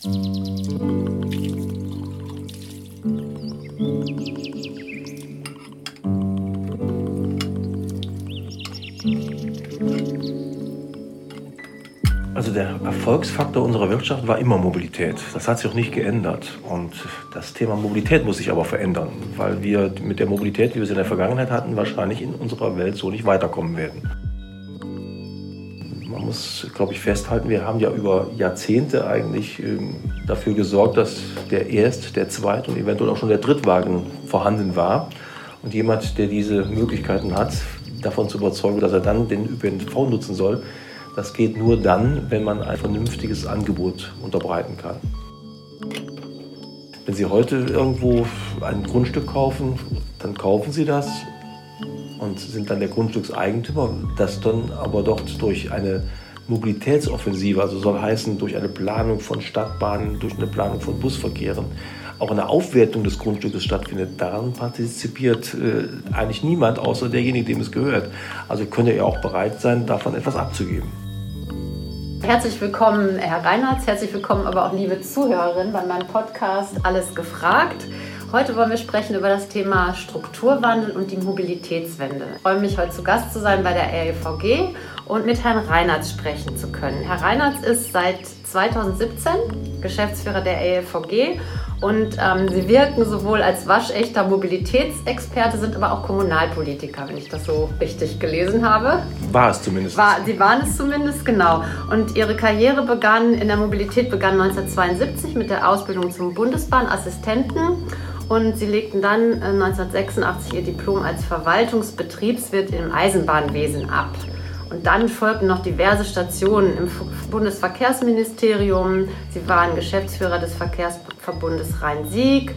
Also der Erfolgsfaktor unserer Wirtschaft war immer Mobilität. Das hat sich auch nicht geändert. Und das Thema Mobilität muss sich aber verändern, weil wir mit der Mobilität, wie wir sie in der Vergangenheit hatten, wahrscheinlich in unserer Welt so nicht weiterkommen werden. Glaube ich, festhalten, wir haben ja über Jahrzehnte eigentlich ähm, dafür gesorgt, dass der Erst-, der Zweit- und eventuell auch schon der Drittwagen vorhanden war. Und jemand, der diese Möglichkeiten hat, davon zu überzeugen, dass er dann den ÖPNV nutzen soll, das geht nur dann, wenn man ein vernünftiges Angebot unterbreiten kann. Wenn Sie heute irgendwo ein Grundstück kaufen, dann kaufen Sie das und sind dann der Grundstückseigentümer, das dann aber dort durch eine Mobilitätsoffensive, also soll heißen durch eine Planung von Stadtbahnen, durch eine Planung von Busverkehren, auch eine Aufwertung des Grundstückes stattfindet. Daran partizipiert äh, eigentlich niemand außer derjenige, dem es gehört. Also könnte er auch bereit sein, davon etwas abzugeben. Herzlich willkommen, Herr Reinhardt. Herzlich willkommen aber auch liebe Zuhörerinnen bei meinem Podcast Alles gefragt. Heute wollen wir sprechen über das Thema Strukturwandel und die Mobilitätswende. Ich freue mich, heute zu Gast zu sein bei der REVG und mit Herrn Reinhardt sprechen zu können. Herr Reinhardt ist seit 2017 Geschäftsführer der REVG und ähm, Sie wirken sowohl als waschechter Mobilitätsexperte, sind aber auch Kommunalpolitiker, wenn ich das so richtig gelesen habe. War es zumindest. War, Sie waren es zumindest, genau. Und Ihre Karriere begann in der Mobilität begann 1972 mit der Ausbildung zum Bundesbahnassistenten. Und sie legten dann 1986 äh, ihr Diplom als Verwaltungsbetriebswirt im Eisenbahnwesen ab. Und dann folgten noch diverse Stationen im Bundesverkehrsministerium. Sie waren Geschäftsführer des Verkehrsverbundes Rhein-Sieg,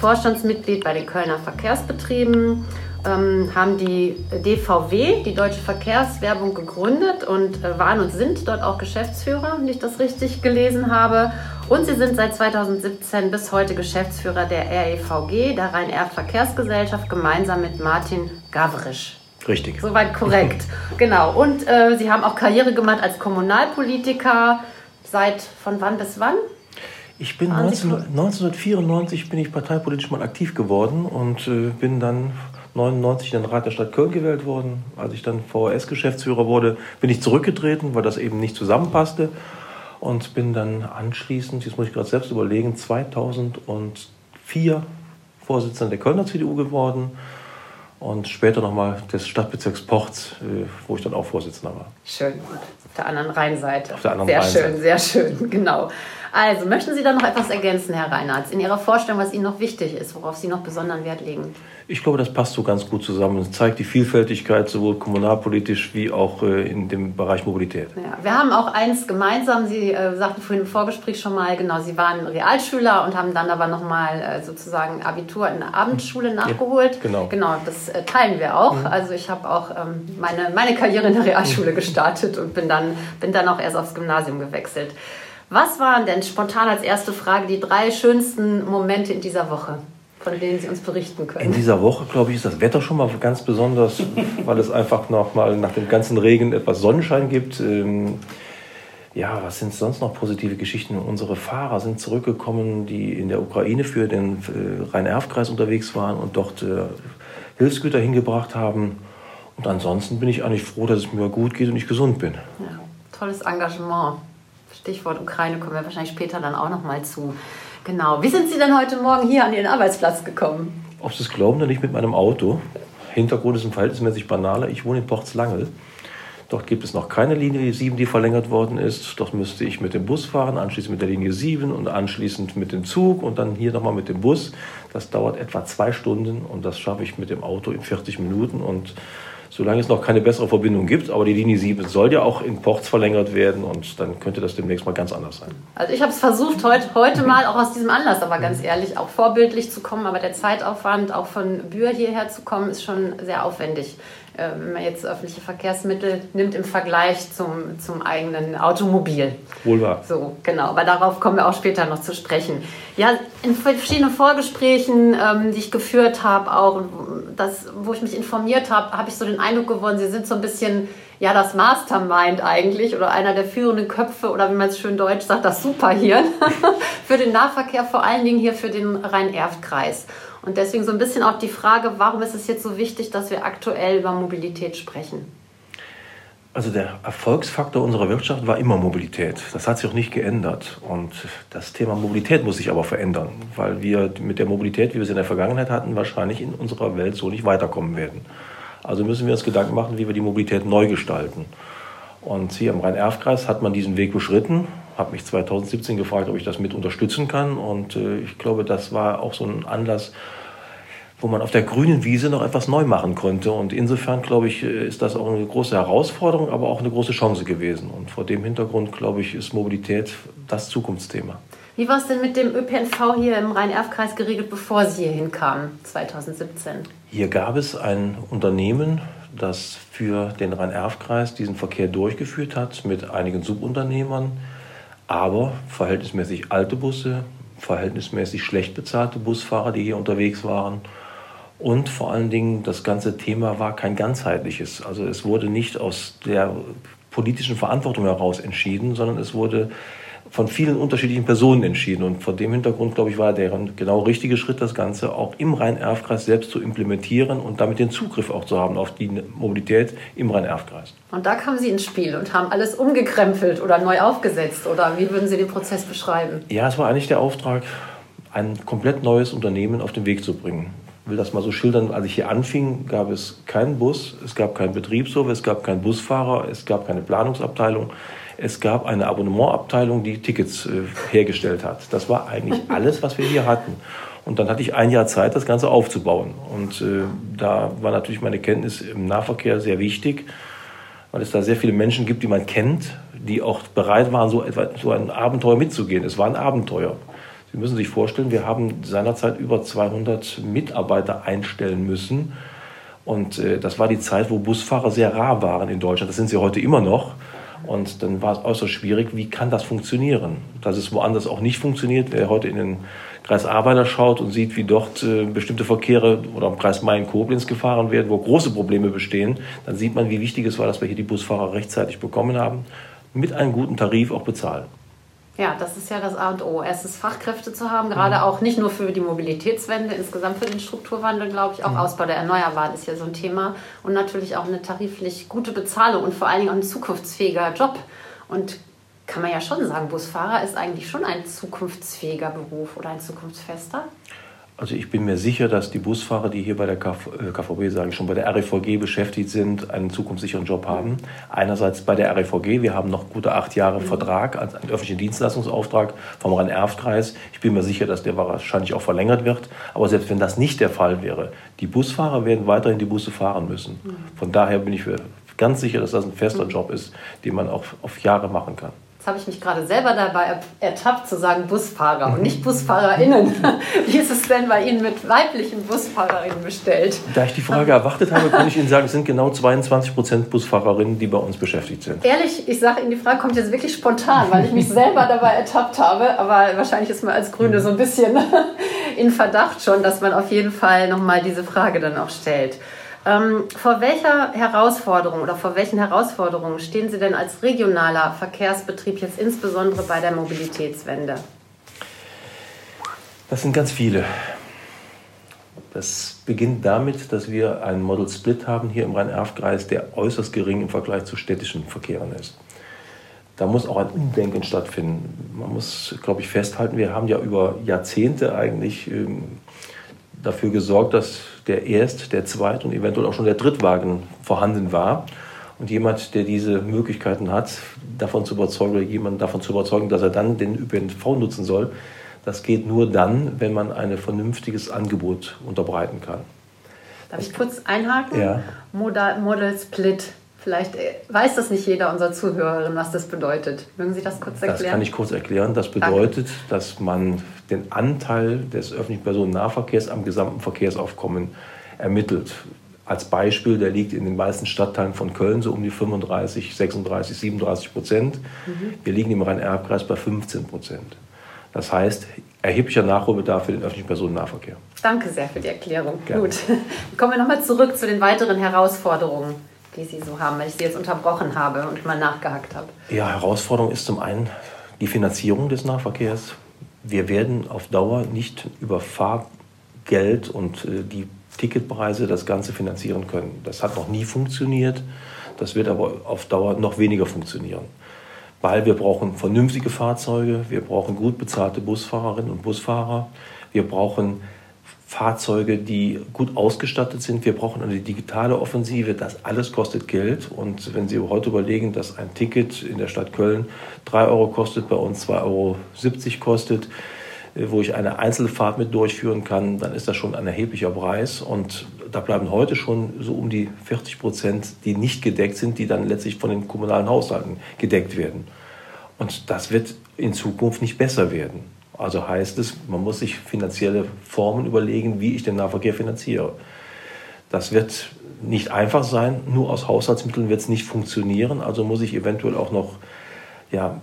Vorstandsmitglied bei den Kölner Verkehrsbetrieben, ähm, haben die DVW, die Deutsche Verkehrswerbung, gegründet und äh, waren und sind dort auch Geschäftsführer, wenn ich das richtig gelesen habe. Und sie sind seit 2017 bis heute Geschäftsführer der REVG, der Rhein-Erft-Verkehrsgesellschaft, gemeinsam mit Martin Gavrisch. Richtig. Soweit korrekt. genau. Und äh, Sie haben auch Karriere gemacht als Kommunalpolitiker. Seit von wann bis wann? Ich bin 19, 1994 bin ich parteipolitisch mal aktiv geworden und äh, bin dann 99 in den Rat der Stadt Köln gewählt worden. Als ich dann VHS-Geschäftsführer wurde, bin ich zurückgetreten, weil das eben nicht zusammenpasste. Und bin dann anschließend, jetzt muss ich gerade selbst überlegen, 2004 Vorsitzender der Kölner CDU geworden und später nochmal des Stadtbezirks Porz, äh, wo ich dann auch Vorsitzender war. Schön. Auf der anderen Rheinseite. Auf der anderen sehr Rheinseite. schön, sehr schön, genau. Also, möchten Sie da noch etwas ergänzen, Herr Reinhardt, in Ihrer Vorstellung, was Ihnen noch wichtig ist, worauf Sie noch besonderen Wert legen? Ich glaube, das passt so ganz gut zusammen. Es zeigt die Vielfältigkeit sowohl kommunalpolitisch wie auch äh, in dem Bereich Mobilität. Ja, wir haben auch eins gemeinsam. Sie äh, sagten vorhin im Vorgespräch schon mal, genau, Sie waren Realschüler und haben dann aber nochmal äh, sozusagen Abitur in der Abendschule nachgeholt. Ja, genau. Genau, das äh, teilen wir auch. Mhm. Also ich habe auch ähm, meine, meine Karriere in der Realschule gestartet und bin dann, bin dann auch erst aufs Gymnasium gewechselt. Was waren denn spontan als erste Frage die drei schönsten Momente in dieser Woche? von denen Sie uns berichten können. In dieser Woche, glaube ich, ist das Wetter schon mal ganz besonders, weil es einfach noch mal nach dem ganzen Regen etwas Sonnenschein gibt. Ähm, ja, was sind sonst noch positive Geschichten? Unsere Fahrer sind zurückgekommen, die in der Ukraine für den äh, Rhein-Erf-Kreis unterwegs waren und dort äh, Hilfsgüter hingebracht haben. Und ansonsten bin ich eigentlich froh, dass es mir gut geht und ich gesund bin. Ja, tolles Engagement. Stichwort Ukraine kommen wir wahrscheinlich später dann auch noch mal zu. Genau. Wie sind Sie denn heute Morgen hier an Ihren Arbeitsplatz gekommen? Ob Sie es glauben oder nicht, mit meinem Auto. Hintergrund ist ein verhältnismäßig banaler. Ich wohne in Porzlangel. Dort gibt es noch keine Linie 7, die verlängert worden ist. Dort müsste ich mit dem Bus fahren, anschließend mit der Linie 7 und anschließend mit dem Zug und dann hier nochmal mit dem Bus. Das dauert etwa zwei Stunden und das schaffe ich mit dem Auto in 40 Minuten. Und solange es noch keine bessere Verbindung gibt. Aber die Linie 7 soll ja auch in Ports verlängert werden und dann könnte das demnächst mal ganz anders sein. Also ich habe es versucht, heute, heute mal auch aus diesem Anlass, aber ganz ehrlich, auch vorbildlich zu kommen. Aber der Zeitaufwand, auch von Bühr hierher zu kommen, ist schon sehr aufwendig. Äh, wenn man jetzt öffentliche Verkehrsmittel nimmt im Vergleich zum, zum eigenen Automobil. Wohl wahr. So, genau. Aber darauf kommen wir auch später noch zu sprechen. Ja, in verschiedenen Vorgesprächen, ähm, die ich geführt habe, auch das, wo ich mich informiert habe, habe ich so den Eindruck gewonnen, Sie sind so ein bisschen ja das Mastermind eigentlich oder einer der führenden Köpfe oder wie man es schön deutsch sagt, das Superhirn für den Nahverkehr, vor allen Dingen hier für den Rhein-Erft-Kreis. Und deswegen so ein bisschen auch die Frage, warum ist es jetzt so wichtig, dass wir aktuell über Mobilität sprechen? Also der Erfolgsfaktor unserer Wirtschaft war immer Mobilität. Das hat sich auch nicht geändert. Und das Thema Mobilität muss sich aber verändern, weil wir mit der Mobilität, wie wir sie in der Vergangenheit hatten, wahrscheinlich in unserer Welt so nicht weiterkommen werden. Also müssen wir uns Gedanken machen, wie wir die Mobilität neu gestalten. Und hier im Rhein-Erf-Kreis hat man diesen Weg beschritten. Habe mich 2017 gefragt, ob ich das mit unterstützen kann. Und äh, ich glaube, das war auch so ein Anlass, wo man auf der grünen Wiese noch etwas neu machen konnte. Und insofern, glaube ich, äh, ist das auch eine große Herausforderung, aber auch eine große Chance gewesen. Und vor dem Hintergrund, glaube ich, ist Mobilität das Zukunftsthema. Wie war es denn mit dem ÖPNV hier im Rhein-Erf-Kreis geregelt, bevor Sie hier hinkamen, 2017? Hier gab es ein Unternehmen, das für den Rhein-Erf-Kreis diesen Verkehr durchgeführt hat mit einigen Subunternehmern, aber verhältnismäßig alte Busse, verhältnismäßig schlecht bezahlte Busfahrer, die hier unterwegs waren. Und vor allen Dingen, das ganze Thema war kein ganzheitliches. Also es wurde nicht aus der politischen Verantwortung heraus entschieden, sondern es wurde von vielen unterschiedlichen Personen entschieden. Und vor dem Hintergrund, glaube ich, war der genau richtige Schritt, das Ganze auch im Rhein-Erf-Kreis selbst zu implementieren und damit den Zugriff auch zu haben auf die Mobilität im Rhein-Erf-Kreis. Und da kamen Sie ins Spiel und haben alles umgekrempelt oder neu aufgesetzt. Oder wie würden Sie den Prozess beschreiben? Ja, es war eigentlich der Auftrag, ein komplett neues Unternehmen auf den Weg zu bringen. Ich will das mal so schildern. Als ich hier anfing, gab es keinen Bus, es gab keinen Betriebshof, es gab keinen Busfahrer, es gab keine Planungsabteilung. Es gab eine Abonnementabteilung, die Tickets äh, hergestellt hat. Das war eigentlich alles, was wir hier hatten. Und dann hatte ich ein Jahr Zeit, das Ganze aufzubauen. Und äh, da war natürlich meine Kenntnis im Nahverkehr sehr wichtig, weil es da sehr viele Menschen gibt, die man kennt, die auch bereit waren, so, etwa, so ein Abenteuer mitzugehen. Es war ein Abenteuer. Sie müssen sich vorstellen, wir haben seinerzeit über 200 Mitarbeiter einstellen müssen. Und äh, das war die Zeit, wo Busfahrer sehr rar waren in Deutschland. Das sind sie heute immer noch. Und dann war es äußerst schwierig, wie kann das funktionieren? Dass es woanders auch nicht funktioniert. Wer heute in den Kreis Arbeiter schaut und sieht, wie dort äh, bestimmte Verkehre oder im Kreis Main-Koblenz gefahren werden, wo große Probleme bestehen, dann sieht man, wie wichtig es war, dass wir hier die Busfahrer rechtzeitig bekommen haben, mit einem guten Tarif auch bezahlen. Ja, das ist ja das A und O. Erstens Fachkräfte zu haben, gerade mhm. auch nicht nur für die Mobilitätswende, insgesamt für den Strukturwandel, glaube ich, auch mhm. Ausbau der Erneuerbaren ist ja so ein Thema und natürlich auch eine tariflich gute Bezahlung und vor allen Dingen auch ein zukunftsfähiger Job. Und kann man ja schon sagen, Busfahrer ist eigentlich schon ein zukunftsfähiger Beruf oder ein zukunftsfester. Also ich bin mir sicher, dass die Busfahrer, die hier bei der KVB, äh, sage ich schon, bei der RVG beschäftigt sind, einen zukunftssicheren Job haben. Einerseits bei der RVG, wir haben noch gute acht Jahre mhm. Vertrag, also einen öffentlichen Dienstleistungsauftrag vom Rhein-Erft-Kreis. Ich bin mir sicher, dass der wahrscheinlich auch verlängert wird. Aber selbst wenn das nicht der Fall wäre, die Busfahrer werden weiterhin die Busse fahren müssen. Mhm. Von daher bin ich ganz sicher, dass das ein fester. Job ist, den man auch auf Jahre machen kann. Jetzt habe ich mich gerade selber dabei ertappt zu sagen Busfahrer und nicht BusfahrerInnen. Wie ist es denn bei Ihnen mit weiblichen BusfahrerInnen bestellt? Da ich die Frage erwartet habe, kann ich Ihnen sagen, es sind genau 22 Prozent Busfahrerinnen, die bei uns beschäftigt sind. Ehrlich, ich sage Ihnen, die Frage kommt jetzt wirklich spontan, weil ich mich selber dabei ertappt habe. Aber wahrscheinlich ist man als Grüne so ein bisschen in Verdacht schon, dass man auf jeden Fall nochmal diese Frage dann auch stellt. Ähm, vor welcher Herausforderung oder vor welchen Herausforderungen stehen Sie denn als regionaler Verkehrsbetrieb jetzt insbesondere bei der Mobilitätswende? Das sind ganz viele. Das beginnt damit, dass wir einen Model Split haben hier im Rhein-Erf-Kreis, der äußerst gering im Vergleich zu städtischen Verkehren ist. Da muss auch ein Umdenken stattfinden. Man muss, glaube ich, festhalten, wir haben ja über Jahrzehnte eigentlich ähm, dafür gesorgt, dass der Erst-, der Zweit- und eventuell auch schon der Drittwagen vorhanden war. Und jemand, der diese Möglichkeiten hat, davon zu überzeugen oder jemanden davon zu überzeugen, dass er dann den ÖPNV nutzen soll, das geht nur dann, wenn man ein vernünftiges Angebot unterbreiten kann. Darf ich kurz einhaken? Ja. Modal, Model Split. Vielleicht äh, weiß das nicht jeder unserer Zuhörerinnen, was das bedeutet. Mögen Sie das kurz erklären? Das kann ich kurz erklären. Das bedeutet, Danke. dass man den Anteil des öffentlichen Personennahverkehrs am gesamten Verkehrsaufkommen ermittelt. als Beispiel, der liegt in den meisten Stadtteilen von Köln so um die 35, 36, 37 Prozent. Mhm. Wir liegen im Rhein-Erb-Kreis bei 15 Prozent. Das heißt, erheblicher Nachholbedarf für den öffentlichen Personennahverkehr. Danke sehr für die Erklärung. Gerne. Gut. Kommen wir nochmal zurück zu den weiteren Herausforderungen, die Sie so haben, weil ich Sie jetzt unterbrochen habe und mal nachgehakt habe. Ja, Herausforderung ist zum einen die Finanzierung des Nahverkehrs. Wir werden auf Dauer nicht über Fahrgeld und äh, die Ticketpreise das Ganze finanzieren können. Das hat noch nie funktioniert. Das wird aber auf Dauer noch weniger funktionieren. Weil wir brauchen vernünftige Fahrzeuge, wir brauchen gut bezahlte Busfahrerinnen und Busfahrer, wir brauchen Fahrzeuge, die gut ausgestattet sind. Wir brauchen eine digitale Offensive. Das alles kostet Geld. Und wenn Sie heute überlegen, dass ein Ticket in der Stadt Köln 3 Euro kostet, bei uns 2,70 Euro kostet, äh, wo ich eine Einzelfahrt mit durchführen kann, dann ist das schon ein erheblicher Preis. Und da bleiben heute schon so um die 40 Prozent, die nicht gedeckt sind, die dann letztlich von den kommunalen Haushalten gedeckt werden. Und das wird in Zukunft nicht besser werden. Also heißt es, man muss sich finanzielle Formen überlegen, wie ich den Nahverkehr finanziere. Das wird nicht einfach sein, nur aus Haushaltsmitteln wird es nicht funktionieren. Also muss ich eventuell auch noch ja,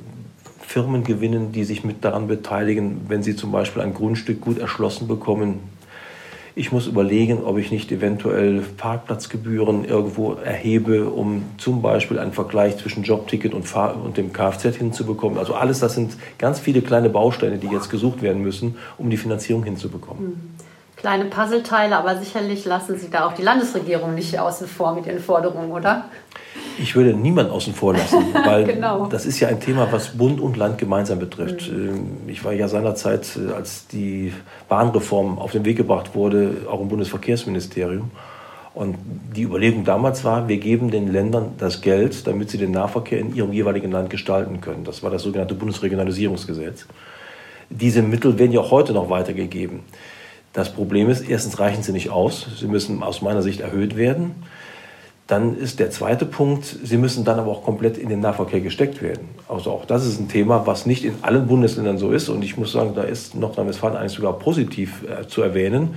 Firmen gewinnen, die sich mit daran beteiligen, wenn sie zum Beispiel ein Grundstück gut erschlossen bekommen. Ich muss überlegen, ob ich nicht eventuell Parkplatzgebühren irgendwo erhebe, um zum Beispiel einen Vergleich zwischen Jobticket und, Fahr und dem Kfz hinzubekommen. Also alles, das sind ganz viele kleine Bausteine, die jetzt gesucht werden müssen, um die Finanzierung hinzubekommen. Mhm kleine Puzzleteile, aber sicherlich lassen Sie da auch die Landesregierung nicht außen vor mit Ihren Forderungen, oder? Ich würde niemanden außen vor lassen, weil genau. das ist ja ein Thema, was Bund und Land gemeinsam betrifft. Mhm. Ähm, ich war ja seinerzeit, äh, als die Bahnreform auf den Weg gebracht wurde, auch im Bundesverkehrsministerium. Und die Überlegung damals war, wir geben den Ländern das Geld, damit sie den Nahverkehr in ihrem jeweiligen Land gestalten können. Das war das sogenannte Bundesregionalisierungsgesetz. Diese Mittel werden ja auch heute noch weitergegeben. Das Problem ist, erstens reichen sie nicht aus. Sie müssen aus meiner Sicht erhöht werden. Dann ist der zweite Punkt, sie müssen dann aber auch komplett in den Nahverkehr gesteckt werden. Also auch das ist ein Thema, was nicht in allen Bundesländern so ist. Und ich muss sagen, da ist Nordrhein-Westfalen eigentlich sogar positiv äh, zu erwähnen.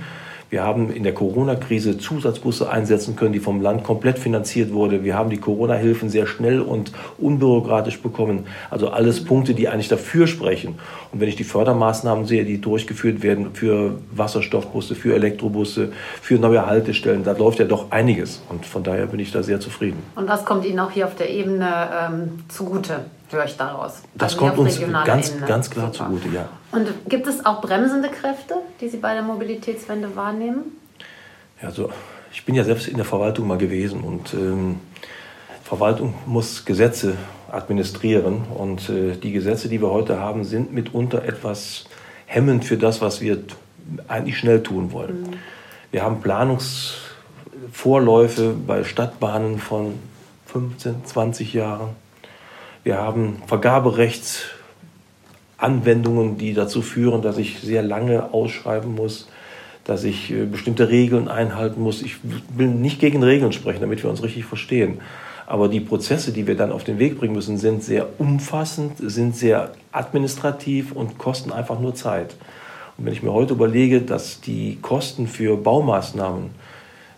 Wir haben in der Corona-Krise Zusatzbusse einsetzen können, die vom Land komplett finanziert wurde. Wir haben die Corona-Hilfen sehr schnell und unbürokratisch bekommen. Also alles Punkte, die eigentlich dafür sprechen. Und wenn ich die Fördermaßnahmen sehe, die durchgeführt werden für Wasserstoffbusse, für Elektrobusse, für neue Haltestellen, da läuft ja doch einiges. Und von daher bin ich da sehr zufrieden. Und was kommt Ihnen auch hier auf der Ebene ähm, zugute? Höre ich daraus. Das also kommt uns ganz, Ebene. ganz klar Super. zugute, ja. Und gibt es auch bremsende Kräfte, die Sie bei der Mobilitätswende wahrnehmen? Ja, also ich bin ja selbst in der Verwaltung mal gewesen und ähm, Verwaltung muss Gesetze administrieren und äh, die Gesetze, die wir heute haben, sind mitunter etwas hemmend für das, was wir eigentlich schnell tun wollen. Mhm. Wir haben Planungsvorläufe bei Stadtbahnen von 15, 20 Jahren. Wir haben Vergaberechtsanwendungen, die dazu führen, dass ich sehr lange ausschreiben muss, dass ich äh, bestimmte Regeln einhalten muss. Ich will nicht gegen Regeln sprechen, damit wir uns richtig verstehen. Aber die Prozesse, die wir dann auf den Weg bringen müssen, sind sehr umfassend, sind sehr administrativ und kosten einfach nur Zeit. Und wenn ich mir heute überlege, dass die Kosten für Baumaßnahmen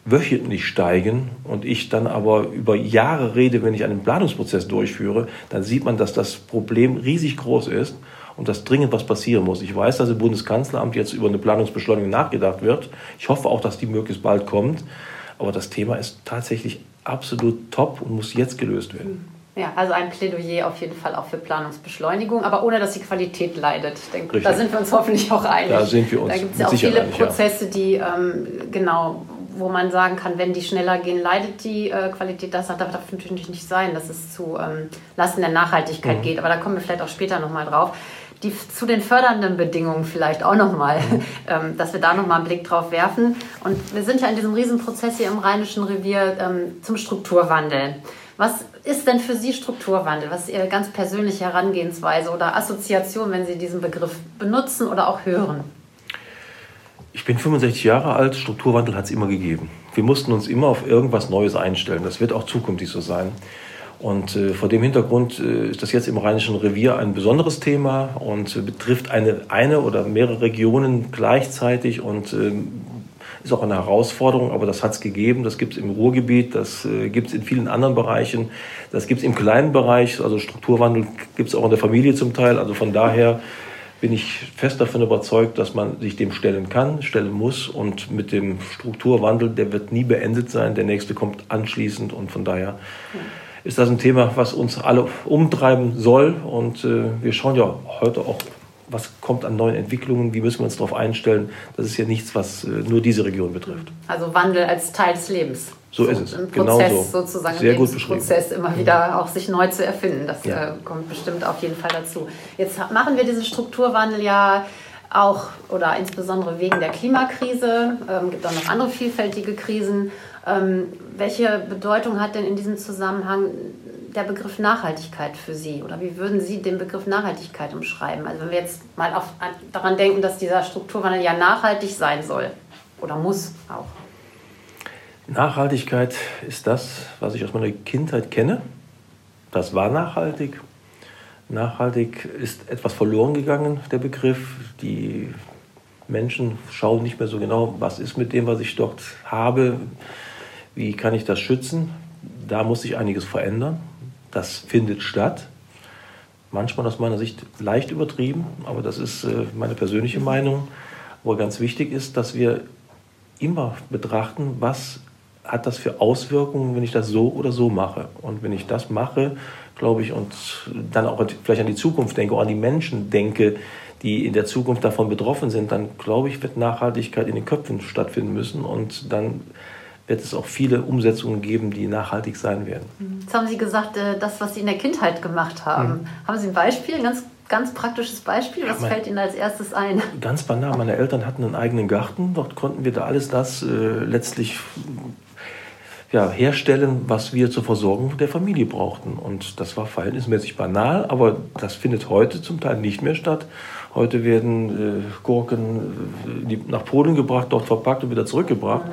wöchentlich steigen und ich dann aber über Jahre rede, wenn ich einen Planungsprozess durchführe, dann sieht man, dass das Problem riesig groß ist und dass dringend was passieren muss. Ich weiß, dass im Bundeskanzleramt jetzt über eine Planungsbeschleunigung nachgedacht wird. Ich hoffe auch, dass die möglichst bald kommt. Aber das Thema ist tatsächlich absolut top und muss jetzt gelöst werden. Ja, also ein Plädoyer auf jeden Fall auch für Planungsbeschleunigung, aber ohne dass die Qualität leidet. Denke, da sind wir uns hoffentlich auch einig. Da sind wir uns. Da gibt es ja auch viele Prozesse, die ähm, genau wo man sagen kann, wenn die schneller gehen, leidet die äh, Qualität. Das darf natürlich nicht sein, dass es zu ähm, Lasten der Nachhaltigkeit mhm. geht. Aber da kommen wir vielleicht auch später nochmal drauf. Die, zu den fördernden Bedingungen vielleicht auch nochmal, mhm. ähm, dass wir da nochmal einen Blick drauf werfen. Und wir sind ja in diesem Riesenprozess hier im Rheinischen Revier ähm, zum Strukturwandel. Was ist denn für Sie Strukturwandel? Was ist Ihre ganz persönliche Herangehensweise oder Assoziation, wenn Sie diesen Begriff benutzen oder auch hören? Ich bin 65 Jahre alt, Strukturwandel hat es immer gegeben. Wir mussten uns immer auf irgendwas Neues einstellen. Das wird auch zukünftig so sein. Und äh, vor dem Hintergrund äh, ist das jetzt im Rheinischen Revier ein besonderes Thema und äh, betrifft eine, eine oder mehrere Regionen gleichzeitig und ähm, ist auch eine Herausforderung, aber das hat es gegeben. Das gibt es im Ruhrgebiet, das äh, gibt es in vielen anderen Bereichen, das gibt es im kleinen Bereich, also Strukturwandel gibt es auch in der Familie zum Teil. Also von daher bin ich fest davon überzeugt, dass man sich dem stellen kann, stellen muss. Und mit dem Strukturwandel, der wird nie beendet sein. Der nächste kommt anschließend. Und von daher ist das ein Thema, was uns alle umtreiben soll. Und äh, wir schauen ja heute auch, was kommt an neuen Entwicklungen, wie müssen wir uns darauf einstellen. Das ist ja nichts, was äh, nur diese Region betrifft. Also Wandel als Teil des Lebens. So, so ist es. Ein genau Prozess so. sozusagen, Sehr gut Prozess immer wieder auch sich neu zu erfinden. Das ja. äh, kommt bestimmt auf jeden Fall dazu. Jetzt machen wir diesen Strukturwandel ja auch oder insbesondere wegen der Klimakrise. Es ähm, gibt auch noch andere vielfältige Krisen. Ähm, welche Bedeutung hat denn in diesem Zusammenhang der Begriff Nachhaltigkeit für Sie? Oder wie würden Sie den Begriff Nachhaltigkeit umschreiben? Also wenn wir jetzt mal auf, daran denken, dass dieser Strukturwandel ja nachhaltig sein soll oder muss auch. Nachhaltigkeit ist das, was ich aus meiner Kindheit kenne. Das war nachhaltig. Nachhaltig ist etwas verloren gegangen, der Begriff. Die Menschen schauen nicht mehr so genau, was ist mit dem, was ich dort habe, wie kann ich das schützen. Da muss sich einiges verändern. Das findet statt. Manchmal aus meiner Sicht leicht übertrieben, aber das ist äh, meine persönliche Meinung. Wo ganz wichtig ist, dass wir immer betrachten, was hat das für Auswirkungen, wenn ich das so oder so mache. Und wenn ich das mache, glaube ich, und dann auch vielleicht an die Zukunft denke, auch an die Menschen denke, die in der Zukunft davon betroffen sind, dann glaube ich, wird Nachhaltigkeit in den Köpfen stattfinden müssen und dann wird es auch viele Umsetzungen geben, die nachhaltig sein werden. Jetzt haben Sie gesagt, äh, das, was Sie in der Kindheit gemacht haben. Mhm. Haben Sie ein Beispiel, ein ganz, ganz praktisches Beispiel? Was ja, fällt Ihnen als erstes ein? Ganz banal. Meine Eltern hatten einen eigenen Garten. Dort konnten wir da alles das äh, letztlich ja, herstellen, was wir zur Versorgung der Familie brauchten. Und das war verhältnismäßig banal, aber das findet heute zum Teil nicht mehr statt. Heute werden äh, Gurken äh, nach Polen gebracht, dort verpackt und wieder zurückgebracht.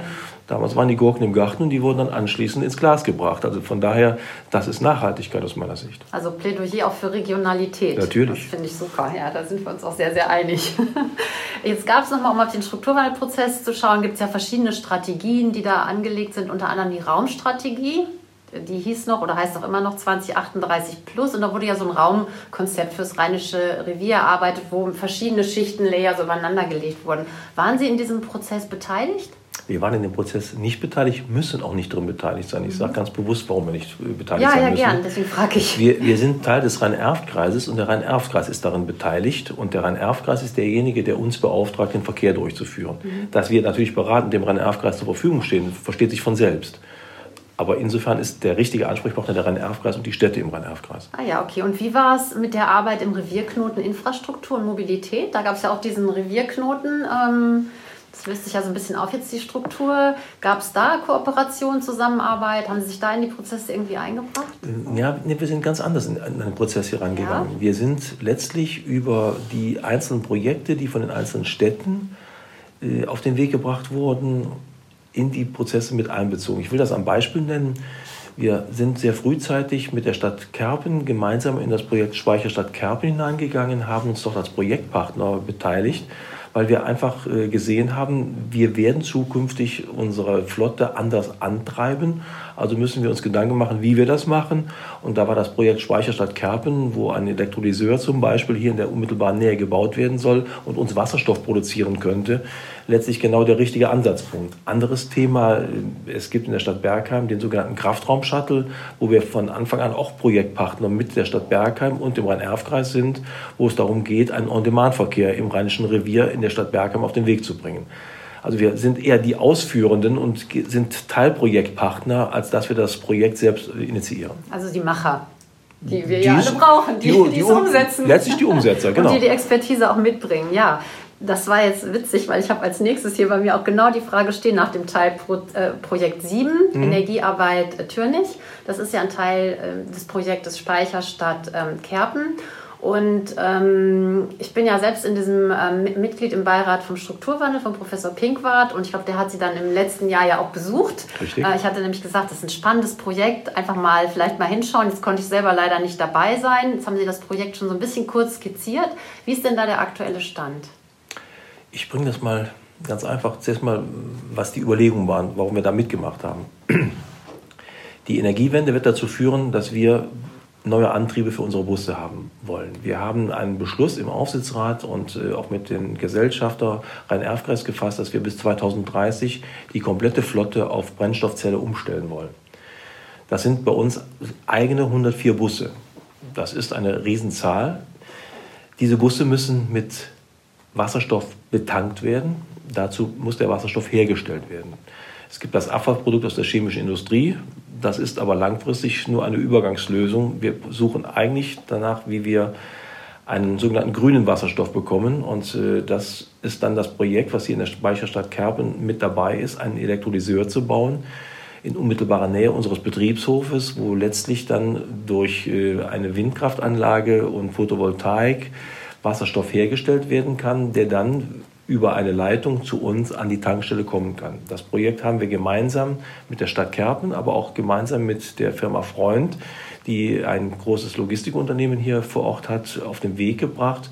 Damals waren die Gurken im Garten und die wurden dann anschließend ins Glas gebracht. Also von daher, das ist Nachhaltigkeit aus meiner Sicht. Also Plädoyer auch für Regionalität. Natürlich. Das finde ich super. Ja, da sind wir uns auch sehr, sehr einig. Jetzt gab es nochmal, um auf den Strukturwandelsprozess zu schauen, gibt es ja verschiedene Strategien, die da angelegt sind, unter anderem die Raumstrategie die hieß noch oder heißt auch immer noch 2038 plus und da wurde ja so ein Raumkonzept fürs Rheinische Revier erarbeitet, wo verschiedene Schichten, Layer so übereinander gelegt wurden. Waren Sie in diesem Prozess beteiligt? Wir waren in dem Prozess nicht beteiligt, müssen auch nicht darin beteiligt sein. Ich sage ganz bewusst, warum wir nicht beteiligt ja, sein ja, müssen. Ja, gern, deswegen frage ich. Wir, wir sind Teil des Rhein-Erft-Kreises und der Rhein-Erft-Kreis ist darin beteiligt. Und der Rhein-Erft-Kreis ist derjenige, der uns beauftragt, den Verkehr durchzuführen. Mhm. Dass wir natürlich beraten, dem Rhein-Erft-Kreis zur Verfügung stehen, versteht sich von selbst. Aber insofern ist der richtige Ansprechpartner der Rhein-Erft-Kreis und die Städte im Rhein-Erft-Kreis. Ah ja, okay. Und wie war es mit der Arbeit im Revierknoten Infrastruktur und Mobilität? Da gab es ja auch diesen Revierknoten. Ähm das löst sich ja so ein bisschen auf jetzt die Struktur. Gab es da Kooperation, Zusammenarbeit? Haben Sie sich da in die Prozesse irgendwie eingebracht? Ja, nee, wir sind ganz anders in, in den Prozess hier rangegangen. Ja. Wir sind letztlich über die einzelnen Projekte, die von den einzelnen Städten äh, auf den Weg gebracht wurden, in die Prozesse mit einbezogen. Ich will das am Beispiel nennen. Wir sind sehr frühzeitig mit der Stadt Kerpen gemeinsam in das Projekt Speicherstadt Kerpen hineingegangen, haben uns dort als Projektpartner beteiligt weil wir einfach äh, gesehen haben, wir werden zukünftig unsere Flotte anders antreiben. Also müssen wir uns Gedanken machen, wie wir das machen. Und da war das Projekt Speicherstadt Kerpen, wo ein Elektrolyseur zum Beispiel hier in der unmittelbaren Nähe gebaut werden soll und uns Wasserstoff produzieren könnte, letztlich genau der richtige Ansatzpunkt. Anderes Thema, äh, es gibt in der Stadt Bergheim den sogenannten Kraftraum-Shuttle, wo wir von Anfang an auch Projektpartner mit der Stadt Bergheim und dem Rhein-Erf-Kreis sind, wo es darum geht, einen On-Demand-Verkehr im Rheinischen Revier in der Stadt Bergheim auf den Weg zu bringen. Also wir sind eher die Ausführenden und sind Teilprojektpartner, als dass wir das Projekt selbst initiieren. Also die Macher die wir die ja alle brauchen, die, die, die, es umsetzen. Letztlich die Umsetzer, genau. Und die die Expertise auch mitbringen, ja das war jetzt witzig, weil ich habe als nächstes hier bei mir auch genau die Frage stehen nach dem Teil Pro, äh, Projekt 7, mhm. Energiearbeit äh, Türnich. Das ist ja ein Teil äh, des Projektes Speicherstadt ähm, Kerpen. Und ähm, ich bin ja selbst in diesem ähm, Mitglied im Beirat vom Strukturwandel von Professor Pinkwart und ich glaube, der hat sie dann im letzten Jahr ja auch besucht. Richtig. Äh, ich hatte nämlich gesagt, das ist ein spannendes Projekt, einfach mal vielleicht mal hinschauen. Jetzt konnte ich selber leider nicht dabei sein. Jetzt haben Sie das Projekt schon so ein bisschen kurz skizziert. Wie ist denn da der aktuelle Stand? Ich bringe das mal Ganz einfach, zuerst mal, was die Überlegungen waren, warum wir da mitgemacht haben. Die Energiewende wird dazu führen, dass wir neue Antriebe für unsere Busse haben wollen. Wir haben einen Beschluss im Aufsichtsrat und äh, auch mit den Gesellschafter Rhein-Erf-Kreis gefasst, dass wir bis 2030 die komplette Flotte auf Brennstoffzelle umstellen wollen. Das sind bei uns eigene 104 Busse. Das ist eine Riesenzahl. Diese Busse müssen mit Wasserstoff betankt werden. Dazu muss der Wasserstoff hergestellt werden. Es gibt das Abfallprodukt aus der chemischen Industrie. Das ist aber langfristig nur eine Übergangslösung. Wir suchen eigentlich danach, wie wir einen sogenannten grünen Wasserstoff bekommen. Und äh, das ist dann das Projekt, was hier in der Speicherstadt Kerpen mit dabei ist, einen Elektrolyseur zu bauen in unmittelbarer Nähe unseres Betriebshofes, wo letztlich dann durch äh, eine Windkraftanlage und Photovoltaik Wasserstoff hergestellt werden kann, der dann über eine Leitung zu uns an die Tankstelle kommen kann. Das Projekt haben wir gemeinsam mit der Stadt Kerpen, aber auch gemeinsam mit der Firma Freund, die ein großes Logistikunternehmen hier vor Ort hat, auf den Weg gebracht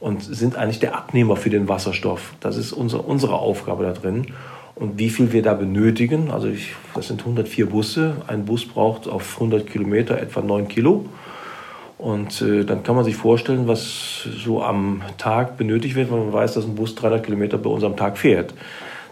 und sind eigentlich der Abnehmer für den Wasserstoff. Das ist unsere, unsere Aufgabe da drin. Und wie viel wir da benötigen, also ich, das sind 104 Busse. Ein Bus braucht auf 100 Kilometer etwa 9 Kilo. Und äh, dann kann man sich vorstellen, was so am Tag benötigt wird, wenn man weiß, dass ein Bus 300 Kilometer bei uns am Tag fährt.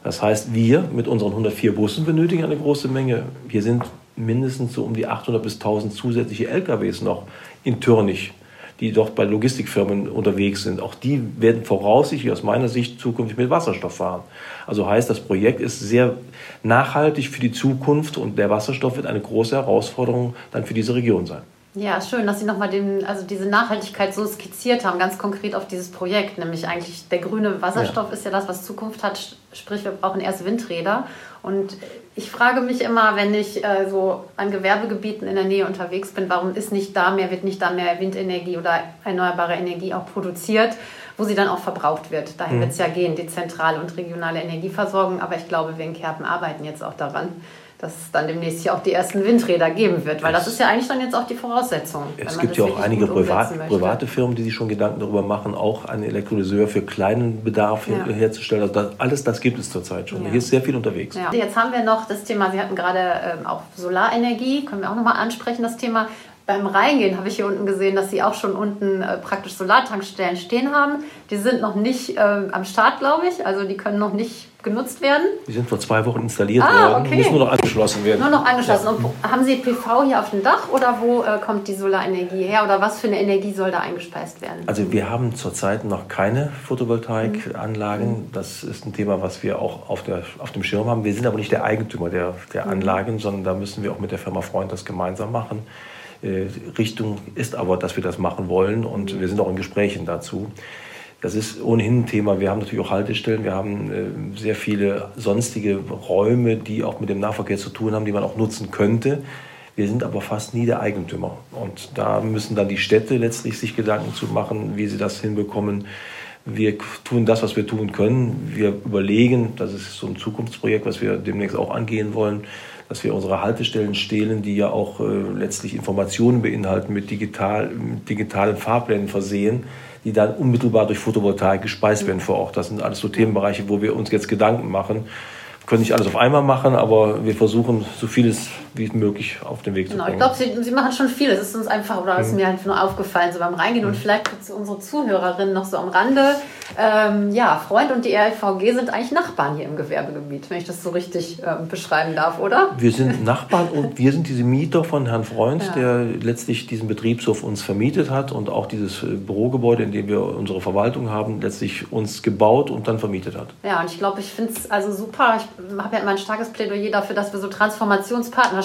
Das heißt, wir mit unseren 104 Bussen benötigen eine große Menge. Wir sind mindestens so um die 800 bis 1000 zusätzliche LKWs noch in Türnich, die dort bei Logistikfirmen unterwegs sind. Auch die werden voraussichtlich aus meiner Sicht zukünftig mit Wasserstoff fahren. Also heißt, das Projekt ist sehr nachhaltig für die Zukunft und der Wasserstoff wird eine große Herausforderung dann für diese Region sein. Ja, schön, dass Sie nochmal also diese Nachhaltigkeit so skizziert haben, ganz konkret auf dieses Projekt. Nämlich eigentlich der grüne Wasserstoff ja. ist ja das, was Zukunft hat. Sprich, wir brauchen erst Windräder. Und ich frage mich immer, wenn ich äh, so an Gewerbegebieten in der Nähe unterwegs bin, warum ist nicht da mehr, wird nicht da mehr Windenergie oder erneuerbare Energie auch produziert, wo sie dann auch verbraucht wird. Dahin mhm. wird es ja gehen, die zentrale und regionale Energieversorgung. Aber ich glaube, wir in Kerpen arbeiten jetzt auch daran dass es dann demnächst hier auch die ersten Windräder geben wird, weil das ist ja eigentlich dann jetzt auch die Voraussetzung. Es gibt ja auch einige Privat, private Firmen, die sich schon Gedanken darüber machen, auch einen Elektrolyseur für kleinen Bedarf ja. herzustellen. Also das, alles das gibt es zurzeit schon. Ja. Hier ist sehr viel unterwegs. Ja. Jetzt haben wir noch das Thema, Sie hatten gerade ähm, auch Solarenergie, können wir auch nochmal ansprechen, das Thema. Beim Reingehen habe ich hier unten gesehen, dass Sie auch schon unten äh, praktisch Solartankstellen stehen haben. Die sind noch nicht äh, am Start, glaube ich. Also die können noch nicht genutzt werden? Die sind vor zwei Wochen installiert ah, worden. Okay. Müssen nur noch angeschlossen werden. Nur noch angeschlossen. Ja. Und haben Sie PV hier auf dem Dach oder wo äh, kommt die Solarenergie her oder was für eine Energie soll da eingespeist werden? Also wir haben zurzeit noch keine Photovoltaikanlagen. Mhm. Das ist ein Thema, was wir auch auf, der, auf dem Schirm haben. Wir sind aber nicht der Eigentümer der, der mhm. Anlagen, sondern da müssen wir auch mit der Firma Freund das gemeinsam machen. Äh, Richtung ist aber, dass wir das machen wollen und mhm. wir sind auch in Gesprächen dazu. Das ist ohnehin ein Thema. Wir haben natürlich auch Haltestellen, wir haben äh, sehr viele sonstige Räume, die auch mit dem Nahverkehr zu tun haben, die man auch nutzen könnte. Wir sind aber fast nie der Eigentümer. Und da müssen dann die Städte letztlich sich Gedanken zu machen, wie sie das hinbekommen. Wir tun das, was wir tun können. Wir überlegen, das ist so ein Zukunftsprojekt, was wir demnächst auch angehen wollen, dass wir unsere Haltestellen stehlen, die ja auch äh, letztlich Informationen beinhalten, mit, digital, mit digitalen Fahrplänen versehen die dann unmittelbar durch Photovoltaik gespeist werden vor Ort. Das sind alles so Themenbereiche, wo wir uns jetzt Gedanken machen. Können nicht alles auf einmal machen, aber wir versuchen so vieles wie möglich auf den Weg genau, zu bringen. Ich glaube, Sie, Sie, machen schon viel. Es ist uns einfach, oder ist mhm. mir halt nur aufgefallen, so beim Reingehen. Mhm. Und vielleicht unsere Zuhörerinnen noch so am Rande. Ähm, ja, Freund und die RVG sind eigentlich Nachbarn hier im Gewerbegebiet, wenn ich das so richtig ähm, beschreiben darf, oder? Wir sind Nachbarn und wir sind diese Mieter von Herrn Freund, ja. der letztlich diesen Betriebshof uns vermietet hat und auch dieses äh, Bürogebäude, in dem wir unsere Verwaltung haben, letztlich uns gebaut und dann vermietet hat. Ja, und ich glaube, ich finde es also super. Ich habe ja immer ein starkes Plädoyer dafür, dass wir so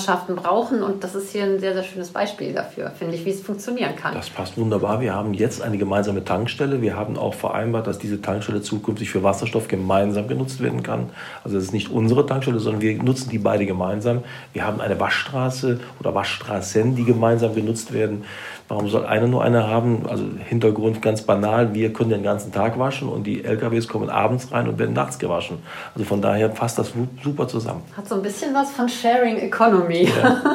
Transformationspartnerschaften brauchen und das ist hier ein sehr, sehr schönes Beispiel dafür, finde ich, wie es funktionieren kann. Das passt wunderbar. Wir haben jetzt eine gemeinsame Tankstelle. Wir haben auch vereinbart, dass diese Tankstelle zukünftig für Wasserstoff gemeinsam genutzt werden kann. Also es ist nicht unsere Tankstelle, sondern wir nutzen die beide gemeinsam. Wir haben eine Waschstraße oder Waschstraßen, die gemeinsam genutzt werden. Warum soll einer nur eine haben? Also Hintergrund ganz banal, wir können den ganzen Tag waschen und die LKWs kommen abends rein und werden nachts gewaschen. Also von daher passt das super zusammen. Hat so ein bisschen was von Sharing Economy. Ja.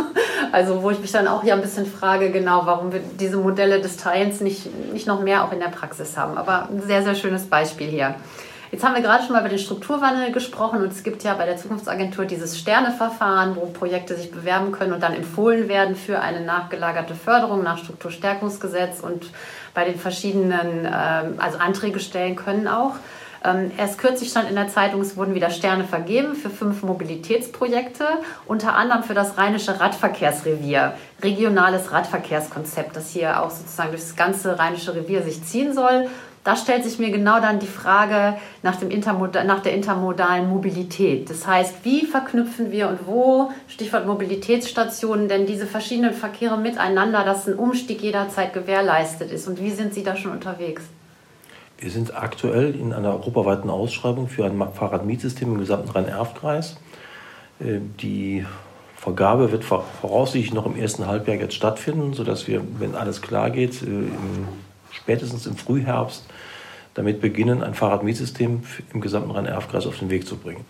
Also wo ich mich dann auch hier ein bisschen frage, genau, warum wir diese Modelle des Teilens nicht, nicht noch mehr auch in der Praxis haben. Aber ein sehr, sehr schönes Beispiel hier. Jetzt haben wir gerade schon mal über den Strukturwandel gesprochen und es gibt ja bei der Zukunftsagentur dieses Sterneverfahren, wo Projekte sich bewerben können und dann empfohlen werden für eine nachgelagerte Förderung nach Strukturstärkungsgesetz und bei den verschiedenen, ähm, also Anträge stellen können auch. Ähm, erst kürzlich stand in der Zeitung, es wurden wieder Sterne vergeben für fünf Mobilitätsprojekte, unter anderem für das Rheinische Radverkehrsrevier, regionales Radverkehrskonzept, das hier auch sozusagen durch das ganze Rheinische Revier sich ziehen soll da stellt sich mir genau dann die Frage nach, dem nach der intermodalen Mobilität. Das heißt, wie verknüpfen wir und wo, Stichwort Mobilitätsstationen, denn diese verschiedenen Verkehre miteinander, dass ein Umstieg jederzeit gewährleistet ist? Und wie sind Sie da schon unterwegs? Wir sind aktuell in einer europaweiten Ausschreibung für ein Fahrradmietsystem im gesamten Rhein-Erft-Kreis. Äh, die Vergabe wird voraussichtlich noch im ersten Halbjahr jetzt stattfinden, sodass wir, wenn alles klar geht, äh, spätestens im Frühherbst damit beginnen, ein Fahrradmietsystem im gesamten Rhein-Erf-Kreis auf den Weg zu bringen.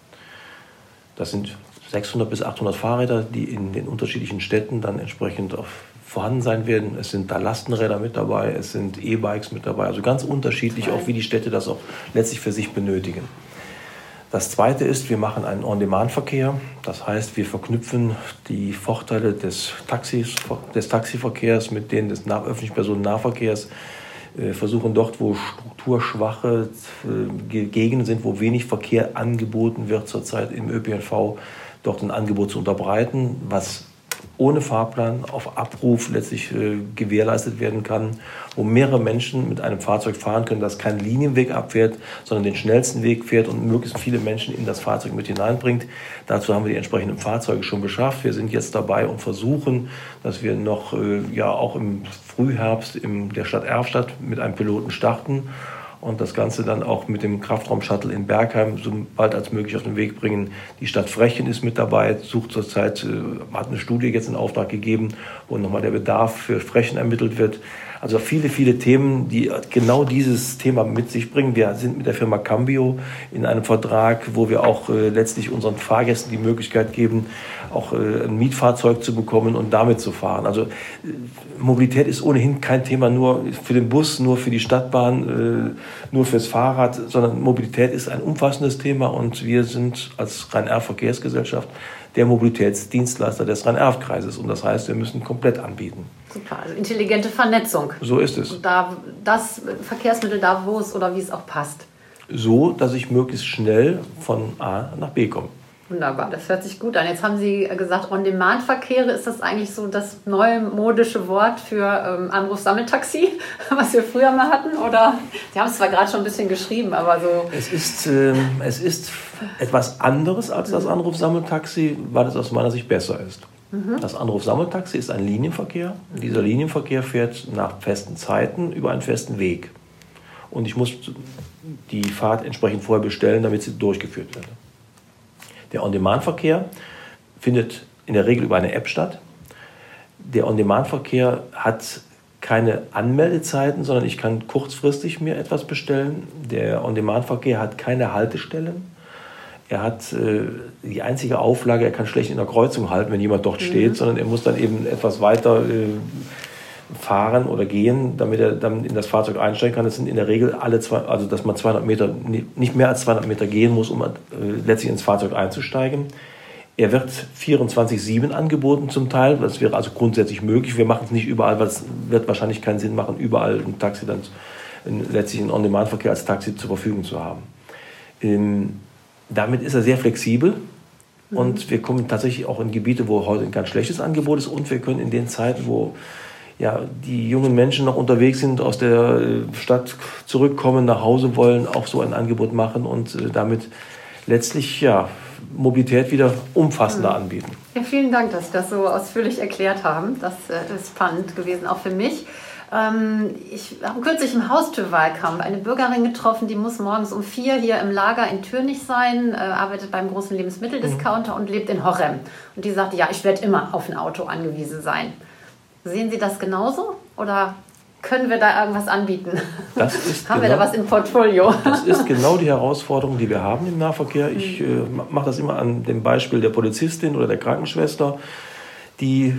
Das sind 600 bis 800 Fahrräder, die in den unterschiedlichen Städten dann entsprechend vorhanden sein werden. Es sind da Lastenräder mit dabei, es sind E-Bikes mit dabei, also ganz unterschiedlich, auch wie die Städte das auch letztlich für sich benötigen. Das zweite ist, wir machen einen On-Demand-Verkehr. Das heißt, wir verknüpfen die Vorteile des, Taxis, des Taxiverkehrs mit denen des öffentlichen Personennahverkehrs versuchen dort, wo strukturschwache äh, Gegenden sind, wo wenig Verkehr angeboten wird zurzeit im ÖPNV, dort ein Angebot zu unterbreiten, was ohne Fahrplan auf Abruf letztlich äh, gewährleistet werden kann, wo mehrere Menschen mit einem Fahrzeug fahren können, das keinen Linienweg abfährt, sondern den schnellsten Weg fährt und möglichst viele Menschen in das Fahrzeug mit hineinbringt. Dazu haben wir die entsprechenden Fahrzeuge schon beschafft. Wir sind jetzt dabei und versuchen, dass wir noch äh, ja auch im Frühherbst in der Stadt Erfstadt mit einem Piloten starten und das Ganze dann auch mit dem Kraftraum-Shuttle in Bergheim so bald als möglich auf den Weg bringen. Die Stadt Frechen ist mit dabei, sucht zurzeit, äh, hat eine Studie jetzt in Auftrag gegeben, wo nochmal der Bedarf für Frechen ermittelt wird. Also viele, viele Themen, die genau dieses Thema mit sich bringen. Wir sind mit der Firma Cambio in einem Vertrag, wo wir auch äh, letztlich unseren Fahrgästen die Möglichkeit geben, auch äh, ein Mietfahrzeug zu bekommen und damit zu fahren. Also äh, Mobilität ist ohnehin kein Thema nur für den Bus, nur für die Stadtbahn, äh, nur fürs Fahrrad, sondern Mobilität ist ein umfassendes Thema und wir sind als Rhein-Erf-Verkehrsgesellschaft der Mobilitätsdienstleister des Rhein-Erf-Kreises und das heißt, wir müssen komplett anbieten. Super, also intelligente Vernetzung. So ist es. Und da das Verkehrsmittel da, wo es oder wie es auch passt. So, dass ich möglichst schnell von A nach B komme. Wunderbar, das hört sich gut an. Jetzt haben Sie gesagt, On-Demand-Verkehre, ist das eigentlich so das neue modische Wort für ähm, Anruf-Sammeltaxi, was wir früher mal hatten? Oder Sie haben es zwar gerade schon ein bisschen geschrieben, aber so. Es ist, äh, es ist etwas anderes als das Anruf-Sammeltaxi, weil es aus meiner Sicht besser ist. Mhm. Das Anruf-Sammeltaxi ist ein Linienverkehr. Dieser Linienverkehr fährt nach festen Zeiten über einen festen Weg. Und ich muss die Fahrt entsprechend vorher bestellen, damit sie durchgeführt wird. Der On-Demand-Verkehr findet in der Regel über eine App statt. Der On-Demand-Verkehr hat keine Anmeldezeiten, sondern ich kann kurzfristig mir etwas bestellen. Der On-Demand-Verkehr hat keine Haltestellen. Er hat äh, die einzige Auflage, er kann schlecht in der Kreuzung halten, wenn jemand dort mhm. steht, sondern er muss dann eben etwas weiter äh, fahren oder gehen, damit er dann in das Fahrzeug einsteigen kann. Das sind in der Regel alle zwei, also dass man 200 Meter, nicht mehr als 200 Meter gehen muss, um äh, letztlich ins Fahrzeug einzusteigen. Er wird 24-7 angeboten zum Teil. Das wäre also grundsätzlich möglich. Wir machen es nicht überall, weil es wird wahrscheinlich keinen Sinn machen, überall ein Taxi dann letztlich einen On-Demand-Verkehr als Taxi zur Verfügung zu haben. Ähm, damit ist er sehr flexibel. Und wir kommen tatsächlich auch in Gebiete, wo heute ein ganz schlechtes Angebot ist. Und wir können in den Zeiten, wo ja, die jungen Menschen noch unterwegs sind, aus der äh, Stadt zurückkommen, nach Hause wollen, auch so ein Angebot machen und äh, damit letztlich ja, Mobilität wieder umfassender mhm. anbieten. Ja, vielen Dank, dass Sie das so ausführlich erklärt haben. Das äh, ist spannend gewesen, auch für mich. Ähm, ich habe kürzlich im Haustürwahlkampf eine Bürgerin getroffen, die muss morgens um vier hier im Lager in Türnich sein, arbeitet beim großen Lebensmitteldiscounter mhm. und lebt in Horem. Und die sagte, ja, ich werde immer auf ein Auto angewiesen sein. Sehen Sie das genauso oder können wir da irgendwas anbieten? haben genau, wir da genau was im Portfolio? das ist genau die Herausforderung, die wir haben im Nahverkehr. Ich äh, mache das immer an dem Beispiel der Polizistin oder der Krankenschwester, die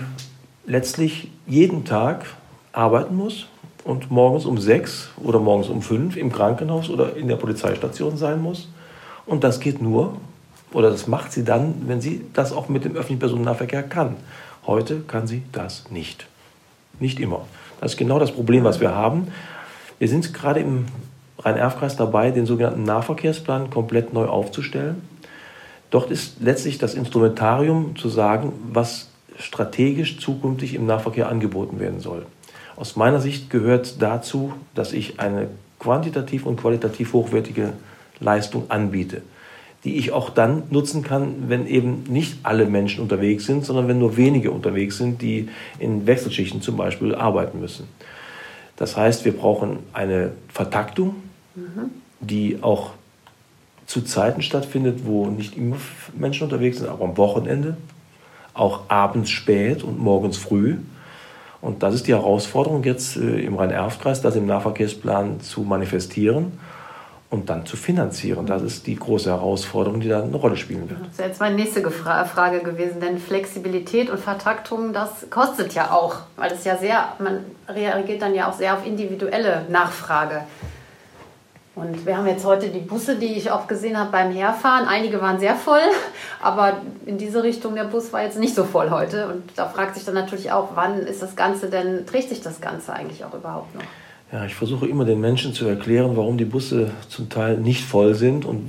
letztlich jeden Tag arbeiten muss und morgens um sechs oder morgens um fünf im Krankenhaus oder in der Polizeistation sein muss. Und das geht nur, oder das macht sie dann, wenn sie das auch mit dem öffentlichen Personennahverkehr kann. Heute kann sie das nicht. Nicht immer. Das ist genau das Problem, was wir haben. Wir sind gerade im Rhein-Erf-Kreis dabei, den sogenannten Nahverkehrsplan komplett neu aufzustellen. Dort ist letztlich das Instrumentarium zu sagen, was strategisch zukünftig im Nahverkehr angeboten werden soll. Aus meiner Sicht gehört dazu, dass ich eine quantitativ und qualitativ hochwertige Leistung anbiete, die ich auch dann nutzen kann, wenn eben nicht alle Menschen unterwegs sind, sondern wenn nur wenige unterwegs sind, die in Wechselschichten zum Beispiel arbeiten müssen. Das heißt, wir brauchen eine Vertaktung, mhm. die auch zu Zeiten stattfindet, wo nicht immer Menschen unterwegs sind, aber am Wochenende, auch abends spät und morgens früh. Und das ist die Herausforderung jetzt äh, im Rhein-Erf-Kreis, das im Nahverkehrsplan zu manifestieren und dann zu finanzieren. Das ist die große Herausforderung, die da eine Rolle spielen wird. Das wäre jetzt meine nächste Frage gewesen, denn Flexibilität und Vertaktung, das kostet ja auch, weil es ja sehr, man reagiert dann ja auch sehr auf individuelle Nachfrage. Und wir haben jetzt heute die Busse, die ich auch gesehen habe beim Herfahren. Einige waren sehr voll, aber in diese Richtung der Bus war jetzt nicht so voll heute. Und da fragt sich dann natürlich auch, wann ist das Ganze denn, trägt sich das Ganze eigentlich auch überhaupt noch? Ja, ich versuche immer den Menschen zu erklären, warum die Busse zum Teil nicht voll sind und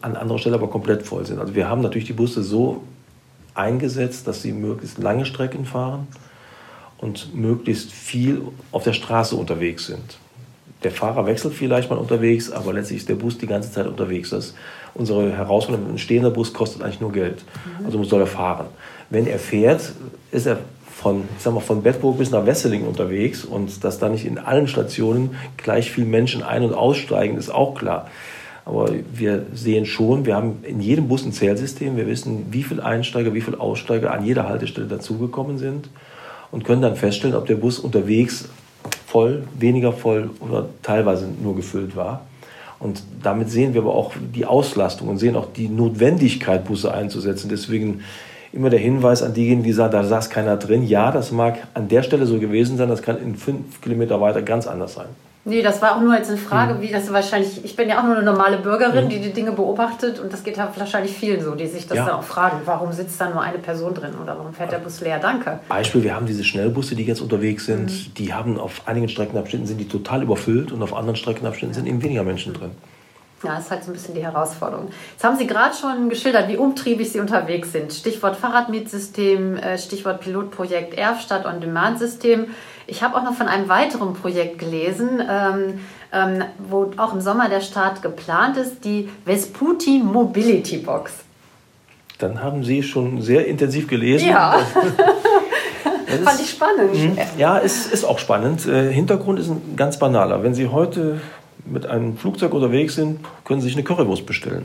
an anderer Stelle aber komplett voll sind. Also wir haben natürlich die Busse so eingesetzt, dass sie möglichst lange Strecken fahren und möglichst viel auf der Straße unterwegs sind der Fahrer wechselt vielleicht mal unterwegs, aber letztlich ist der Bus die ganze Zeit unterwegs. Das unsere Herausforderung. Ein stehender Bus kostet eigentlich nur Geld. Also soll er fahren. Wenn er fährt, ist er von, ich sag mal, von Bedburg bis nach Wesseling unterwegs und dass da nicht in allen Stationen gleich viele Menschen ein- und aussteigen, ist auch klar. Aber wir sehen schon, wir haben in jedem Bus ein Zählsystem. Wir wissen, wie viele Einsteiger, wie viele Aussteiger an jeder Haltestelle dazugekommen sind und können dann feststellen, ob der Bus unterwegs voll, weniger voll oder teilweise nur gefüllt war. Und damit sehen wir aber auch die Auslastung und sehen auch die Notwendigkeit, Busse einzusetzen. Deswegen immer der Hinweis an diejenigen, die sagen, da saß keiner drin. Ja, das mag an der Stelle so gewesen sein, das kann in fünf Kilometer weiter ganz anders sein. Nee, das war auch nur jetzt eine Frage, mhm. wie das wahrscheinlich, ich bin ja auch nur eine normale Bürgerin, mhm. die die Dinge beobachtet und das geht ja wahrscheinlich vielen so, die sich das ja. dann auch fragen, warum sitzt da nur eine Person drin oder warum fährt der Bus leer? Danke. Beispiel, wir haben diese Schnellbusse, die jetzt unterwegs sind, mhm. die haben auf einigen Streckenabschnitten sind die total überfüllt und auf anderen Streckenabschnitten sind eben weniger Menschen drin. Ja, das ist halt so ein bisschen die Herausforderung. Jetzt haben Sie gerade schon geschildert, wie umtriebig Sie unterwegs sind. Stichwort Fahrradmietsystem, äh, Stichwort Pilotprojekt Erfstadt On-Demand-System. Ich habe auch noch von einem weiteren Projekt gelesen, ähm, ähm, wo auch im Sommer der Start geplant ist, die Vesputi Mobility Box. Dann haben Sie schon sehr intensiv gelesen. Ja. Fand ich spannend. Mhm. Ja, es ist auch spannend. Äh, Hintergrund ist ein ganz banaler. Wenn Sie heute mit einem Flugzeug unterwegs sind, können Sie sich eine Currywurst bestellen.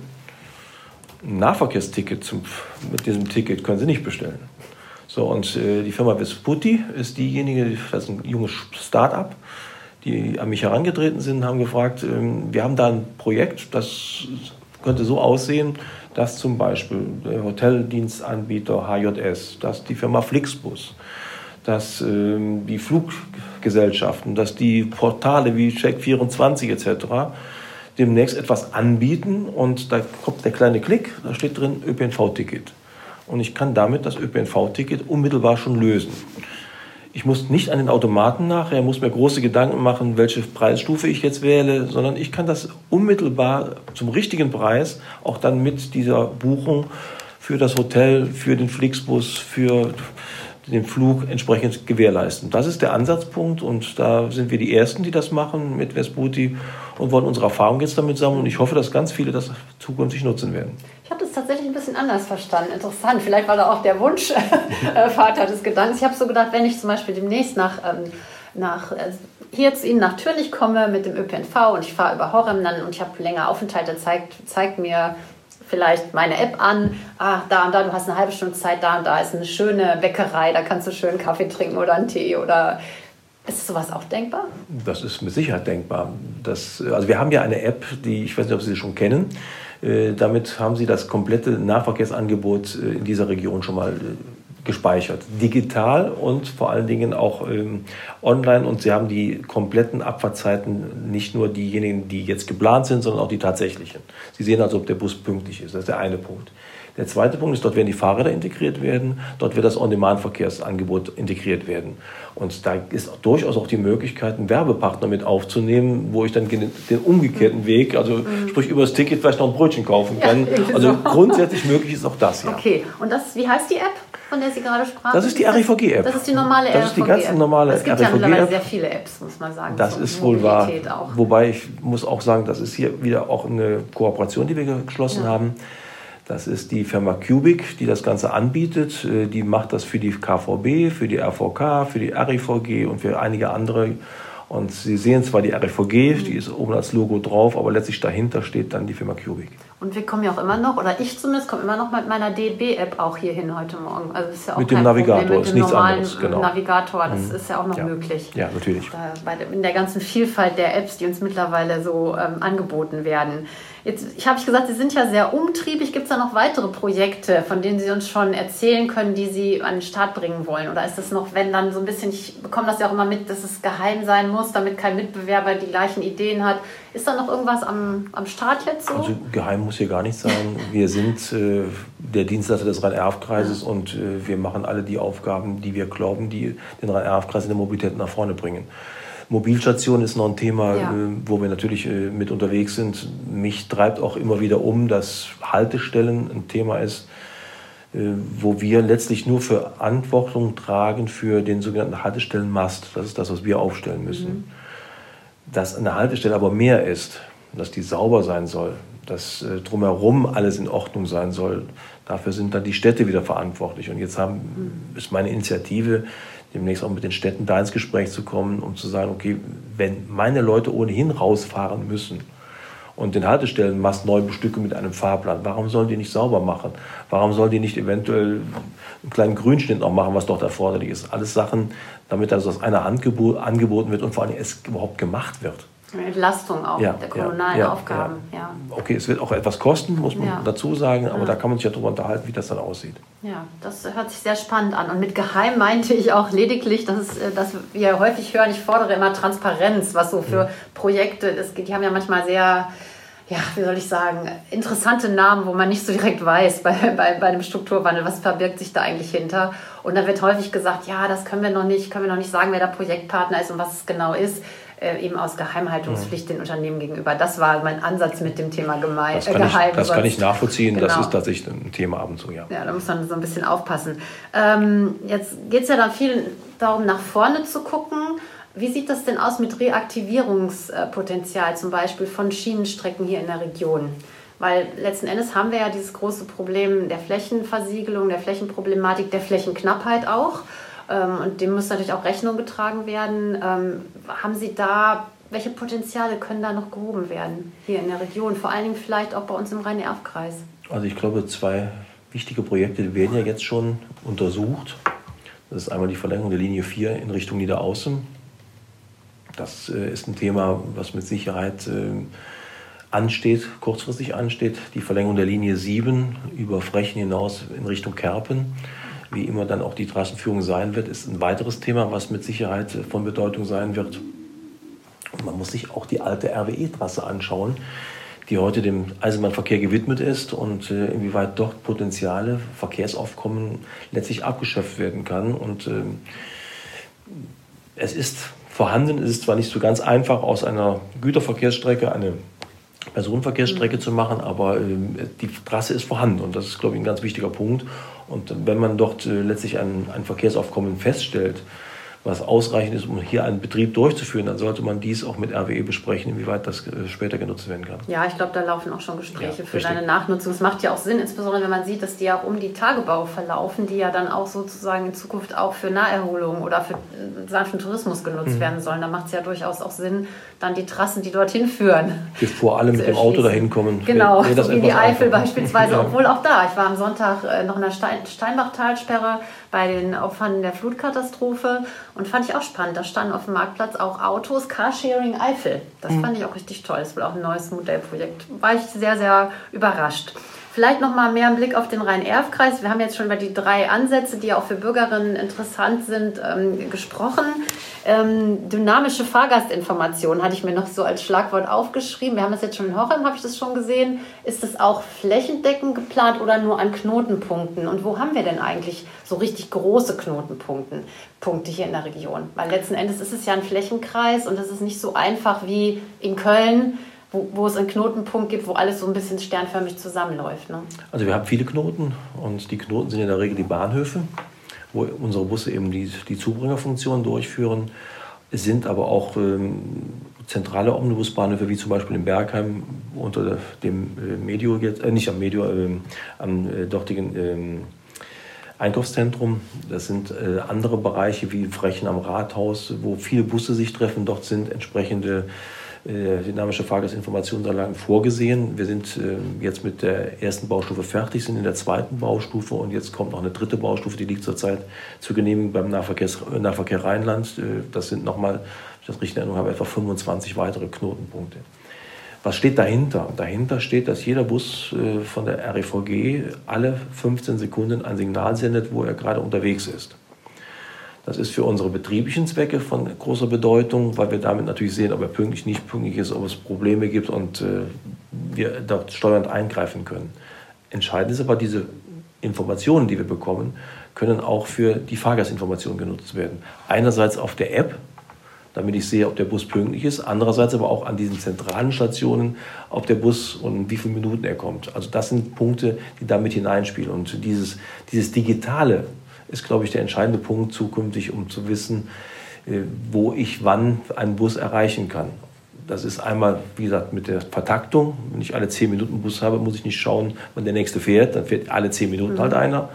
Ein Nahverkehrsticket zum, mit diesem Ticket können Sie nicht bestellen. So, und äh, die Firma Vesputi ist diejenige, das ist ein junges Start-up, die an mich herangetreten sind, haben gefragt, ähm, wir haben da ein Projekt, das könnte so aussehen, dass zum Beispiel der Hoteldienstanbieter HJS, dass die Firma Flixbus, dass ähm, die Fluggesellschaften, dass die Portale wie Check24 etc. demnächst etwas anbieten und da kommt der kleine Klick, da steht drin ÖPNV-Ticket und ich kann damit das ÖPNV-Ticket unmittelbar schon lösen. Ich muss nicht an den Automaten nachher, muss mir große Gedanken machen, welche Preisstufe ich jetzt wähle, sondern ich kann das unmittelbar zum richtigen Preis auch dann mit dieser Buchung für das Hotel, für den Flixbus, für den Flug entsprechend gewährleisten. Das ist der Ansatzpunkt und da sind wir die Ersten, die das machen mit Vesputi und wollen unsere Erfahrung jetzt damit sammeln und ich hoffe, dass ganz viele das zukünftig nutzen werden. Ich habe das tatsächlich ein bisschen anders verstanden. Interessant. Vielleicht war da auch der Wunsch äh, Vater des Gedankens. Ich habe so gedacht, wenn ich zum Beispiel demnächst nach, ähm, nach äh, hier zu Ihnen nach Türlich komme mit dem ÖPNV und ich fahre über Horem dann und ich habe länger Aufenthalte, zeigt, zeigt mir vielleicht meine App an. Ah, da und da, du hast eine halbe Stunde Zeit, da und da ist eine schöne Bäckerei, da kannst du schön Kaffee trinken oder einen Tee oder ist sowas auch denkbar? Das ist mit Sicherheit denkbar. Das, also wir haben ja eine App, die ich weiß nicht, ob Sie sie schon kennen. Äh, damit haben Sie das komplette Nahverkehrsangebot äh, in dieser Region schon mal äh, gespeichert. Digital und vor allen Dingen auch ähm, online. Und sie haben die kompletten Abfahrtzeiten, nicht nur diejenigen, die jetzt geplant sind, sondern auch die tatsächlichen. Sie sehen also, ob der Bus pünktlich ist. Das ist der eine Punkt. Der zweite Punkt ist, dort werden die Fahrräder integriert werden, dort wird das On-Demand-Verkehrsangebot integriert werden. Und da ist durchaus auch die Möglichkeit, einen Werbepartner mit aufzunehmen, wo ich dann den umgekehrten Weg, also mhm. sprich über das Ticket vielleicht noch ein Brötchen kaufen kann. Ja, also so. grundsätzlich möglich ist auch das, ja. Okay, und das, wie heißt die App? von der Sie gerade sprachen? Das ist die RIVG-App. Das ist die normale Das ist die ganz normale Es gibt ja mittlerweile sehr viele Apps, muss man sagen. Das ist wohl wahr. Auch. Wobei ich muss auch sagen, das ist hier wieder auch eine Kooperation, die wir geschlossen ja. haben. Das ist die Firma Cubic, die das Ganze anbietet. Äh, die macht das für die KVB, für die RVK, für die RIVG und für einige andere. Und Sie sehen zwar die RIVG, mhm. die ist oben als Logo drauf, aber letztlich dahinter steht dann die Firma Cubic. Und wir kommen ja auch immer noch, oder ich zumindest komme immer noch mit meiner DB-App auch hier hin heute Morgen. Also ist ja auch mit dem Navigator, Problem. mit ist nichts anderes. Genau. Navigator, das mhm. ist ja auch noch ja. möglich. Ja, natürlich. Da, bei, in der ganzen Vielfalt der Apps, die uns mittlerweile so ähm, angeboten werden. Jetzt ich habe ich gesagt, Sie sind ja sehr umtriebig. Gibt es da noch weitere Projekte, von denen Sie uns schon erzählen können, die Sie an den Start bringen wollen? Oder ist das noch, wenn dann so ein bisschen, ich bekomme das ja auch immer mit, dass es geheim sein muss, damit kein Mitbewerber die gleichen Ideen hat. Ist da noch irgendwas am, am Start jetzt so? Also geheim muss hier gar nicht sein. Wir sind äh, der Dienstleister des Rhein-Erf-Kreises ja. und äh, wir machen alle die Aufgaben, die wir glauben, die den Rhein-Erf-Kreis in der Mobilität nach vorne bringen. Mobilstation ist noch ein Thema, ja. Äh, wo wir natürlich äh, mit unterwegs sind. Mich treibt auch immer wieder um, dass Haltestellen ein Thema ist, äh, wo wir letztlich nur Verantwortung tragen für den sogenannten Haltestellenmast. Das ist das, was wir aufstellen müssen. Mhm. Dass eine Haltestelle aber mehr ist, dass die sauber sein soll, dass drumherum alles in Ordnung sein soll, dafür sind dann die Städte wieder verantwortlich. Und jetzt haben, mhm. ist meine Initiative, demnächst auch mit den Städten da ins Gespräch zu kommen, um zu sagen, okay, wenn meine Leute ohnehin rausfahren müssen und den Haltestellen machst neu bestücke mit einem Fahrplan, warum sollen die nicht sauber machen? Warum sollen die nicht eventuell einen kleinen Grünschnitt noch machen, was dort erforderlich ist? Alles Sachen, damit das aus einer Hand angeboten wird und vor allem es überhaupt gemacht wird. Entlastung auch ja, der kommunalen ja, Aufgaben. Ja. Okay, es wird auch etwas kosten, muss man dazu sagen, aber da kann man sich ja darüber unterhalten, wie das dann aussieht. Ja, das hört sich sehr spannend an. Und mit geheim meinte ich auch lediglich, dass, äh, dass wir häufig hören, ich fordere immer Transparenz, was so für mhm. Projekte es geht. Die haben ja manchmal sehr ja, wie soll ich sagen, interessante Namen, wo man nicht so direkt weiß bei, bei, bei einem Strukturwandel, was verbirgt sich da eigentlich hinter. Und da wird häufig gesagt, ja, das können wir noch nicht, können wir noch nicht sagen, wer der Projektpartner ist und was es genau ist äh, eben aus Geheimhaltungspflicht den Unternehmen gegenüber. Das war mein Ansatz mit dem Thema Gemein, das kann Geheim. Ich, das kann ich nachvollziehen, genau. das ist tatsächlich ein Thema ab und zu, ja. Ja, da muss man so ein bisschen aufpassen. Ähm, jetzt geht es ja dann viel darum, nach vorne zu gucken. Wie sieht das denn aus mit Reaktivierungspotenzial zum Beispiel von Schienenstrecken hier in der Region? Weil letzten Endes haben wir ja dieses große Problem der Flächenversiegelung, der Flächenproblematik, der Flächenknappheit auch. Ähm, und dem muss natürlich auch Rechnung getragen werden. Ähm, haben Sie da, welche Potenziale können da noch gehoben werden hier in der Region? Vor allen Dingen vielleicht auch bei uns im Rhein-Erf-Kreis. Also ich glaube, zwei wichtige Projekte werden ja jetzt schon untersucht. Das ist einmal die Verlängerung der Linie 4 in Richtung Niederaußen. Das äh, ist ein Thema, was mit Sicherheit äh, ansteht, kurzfristig ansteht. Die Verlängerung der Linie 7 über Frechen hinaus in Richtung Kerpen wie immer dann auch die Trassenführung sein wird, ist ein weiteres Thema, was mit Sicherheit von Bedeutung sein wird. Und man muss sich auch die alte RWE-Trasse anschauen, die heute dem Eisenbahnverkehr gewidmet ist und äh, inwieweit dort Potenziale, Verkehrsaufkommen letztlich abgeschöpft werden kann. Und äh, es ist vorhanden, es ist zwar nicht so ganz einfach, aus einer Güterverkehrsstrecke eine Personenverkehrsstrecke mhm. zu machen, aber äh, die Trasse ist vorhanden und das ist, glaube ich, ein ganz wichtiger Punkt. Und wenn man dort äh, letztlich ein, ein Verkehrsaufkommen feststellt, was ausreichend ist, um hier einen Betrieb durchzuführen, dann sollte man dies auch mit RWE besprechen, inwieweit das äh, später genutzt werden kann. Ja, ich glaube, da laufen auch schon Gespräche ja, für richtig. deine Nachnutzung. Es macht ja auch Sinn, insbesondere wenn man sieht, dass die ja auch um die Tagebau verlaufen, die ja dann auch sozusagen in Zukunft auch für Naherholung oder für äh, sanften Tourismus genutzt mhm. werden sollen. Da macht es ja durchaus auch Sinn, dann die Trassen, die dorthin führen. Bevor alle mit dem Auto dahin kommen. Genau, wie die Eifel beispielsweise. Ja. Obwohl auch da, ich war am Sonntag äh, noch in der Stein Steinbachtalsperre bei den Opfern der Flutkatastrophe und fand ich auch spannend. Da standen auf dem Marktplatz auch Autos, Carsharing Eifel. Das mhm. fand ich auch richtig toll. Das ist wohl auch ein neues Modellprojekt. War ich sehr, sehr überrascht. Vielleicht noch mal mehr einen Blick auf den Rhein-Erf-Kreis. Wir haben jetzt schon über die drei Ansätze, die auch für Bürgerinnen interessant sind, ähm, gesprochen. Ähm, dynamische Fahrgastinformation hatte ich mir noch so als Schlagwort aufgeschrieben. Wir haben das jetzt schon in Horem, habe ich das schon gesehen. Ist das auch flächendeckend geplant oder nur an Knotenpunkten? Und wo haben wir denn eigentlich so richtig große Knotenpunkte Punkte hier in der Region? Weil letzten Endes ist es ja ein Flächenkreis und es ist nicht so einfach wie in Köln wo, wo, es einen Knotenpunkt gibt, wo alles so ein bisschen sternförmig zusammenläuft. Ne? Also wir haben viele Knoten und die Knoten sind in der Regel die Bahnhöfe, wo unsere Busse eben die, die Zubringerfunktion durchführen. Es sind aber auch ähm, zentrale Omnibusbahnhöfe, wie zum Beispiel in Bergheim unter dem äh, Medio, jetzt, äh, nicht am Medio, äh, am äh, dortigen ähm, Einkaufszentrum. Das sind äh, andere Bereiche wie Frechen am Rathaus, wo viele Busse sich treffen. Dort sind entsprechende dynamische Fahrgastinformationsanlagen vorgesehen. Wir sind äh, jetzt mit der ersten Baustufe fertig, sind in der zweiten Baustufe und jetzt kommt noch eine dritte Baustufe, die liegt zurzeit zur Genehmigung beim Nahverkehr Rheinland. Äh, das sind nochmal, wenn ich das richtig in Erinnerung habe, etwa 25 weitere Knotenpunkte. Was steht dahinter? Dahinter steht, dass jeder Bus von der REVG alle 15 Sekunden ein Signal sendet, wo er gerade unterwegs ist. Das ist für unsere betrieblichen Zwecke von großer Bedeutung, weil wir damit natürlich sehen, ob er pünktlich, nicht pünktlich ist, ob es Probleme gibt und äh, wir dort steuernd eingreifen können. Entscheidend ist aber, diese Informationen, die wir bekommen, können auch für die Fahrgastinformation genutzt werden. Einerseits auf der App, damit ich sehe, ob der Bus pünktlich ist. Andererseits aber auch an diesen zentralen Stationen, ob der Bus und wie viele Minuten er kommt. Also das sind Punkte, die damit hineinspielen. Und dieses, dieses Digitale, ist, glaube ich, der entscheidende Punkt zukünftig, um zu wissen, äh, wo ich wann einen Bus erreichen kann. Das ist einmal, wie gesagt, mit der Vertaktung. Wenn ich alle 10 Minuten Bus habe, muss ich nicht schauen, wann der nächste fährt. Dann fährt alle 10 Minuten mhm. halt einer.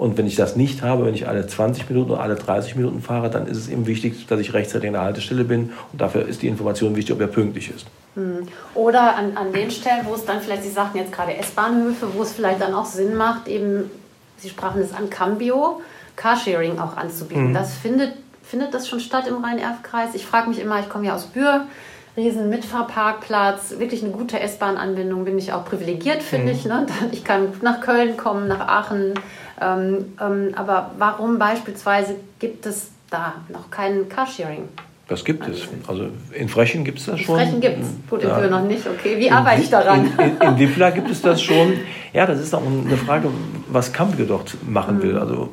Und wenn ich das nicht habe, wenn ich alle 20 Minuten oder alle 30 Minuten fahre, dann ist es eben wichtig, dass ich rechtzeitig an der Haltestelle bin. Und dafür ist die Information wichtig, ob er pünktlich ist. Mhm. Oder an, an den Stellen, wo es dann vielleicht, Sie sagten jetzt gerade S-Bahnhöfe, wo es vielleicht dann auch Sinn macht, eben, Sie sprachen es an Cambio, Carsharing auch anzubieten. Mhm. Das findet, findet das schon statt im Rhein-Erf-Kreis? Ich frage mich immer, ich komme ja aus Bühr, riesen Mitfahrparkplatz, wirklich eine gute S-Bahn-Anbindung, bin ich auch privilegiert, finde mhm. ich. Ne? Ich kann nach Köln kommen, nach Aachen. Ähm, ähm, aber warum beispielsweise gibt es da noch kein Carsharing? Das gibt es. Also in Frechen gibt es das schon. In Frechen gibt es. Gut, in ja. Noch nicht. Okay, wie arbeite ich daran? In, in, in Wippler gibt es das schon. Ja, das ist auch eine Frage, was Cambio dort machen will. Mhm. Also,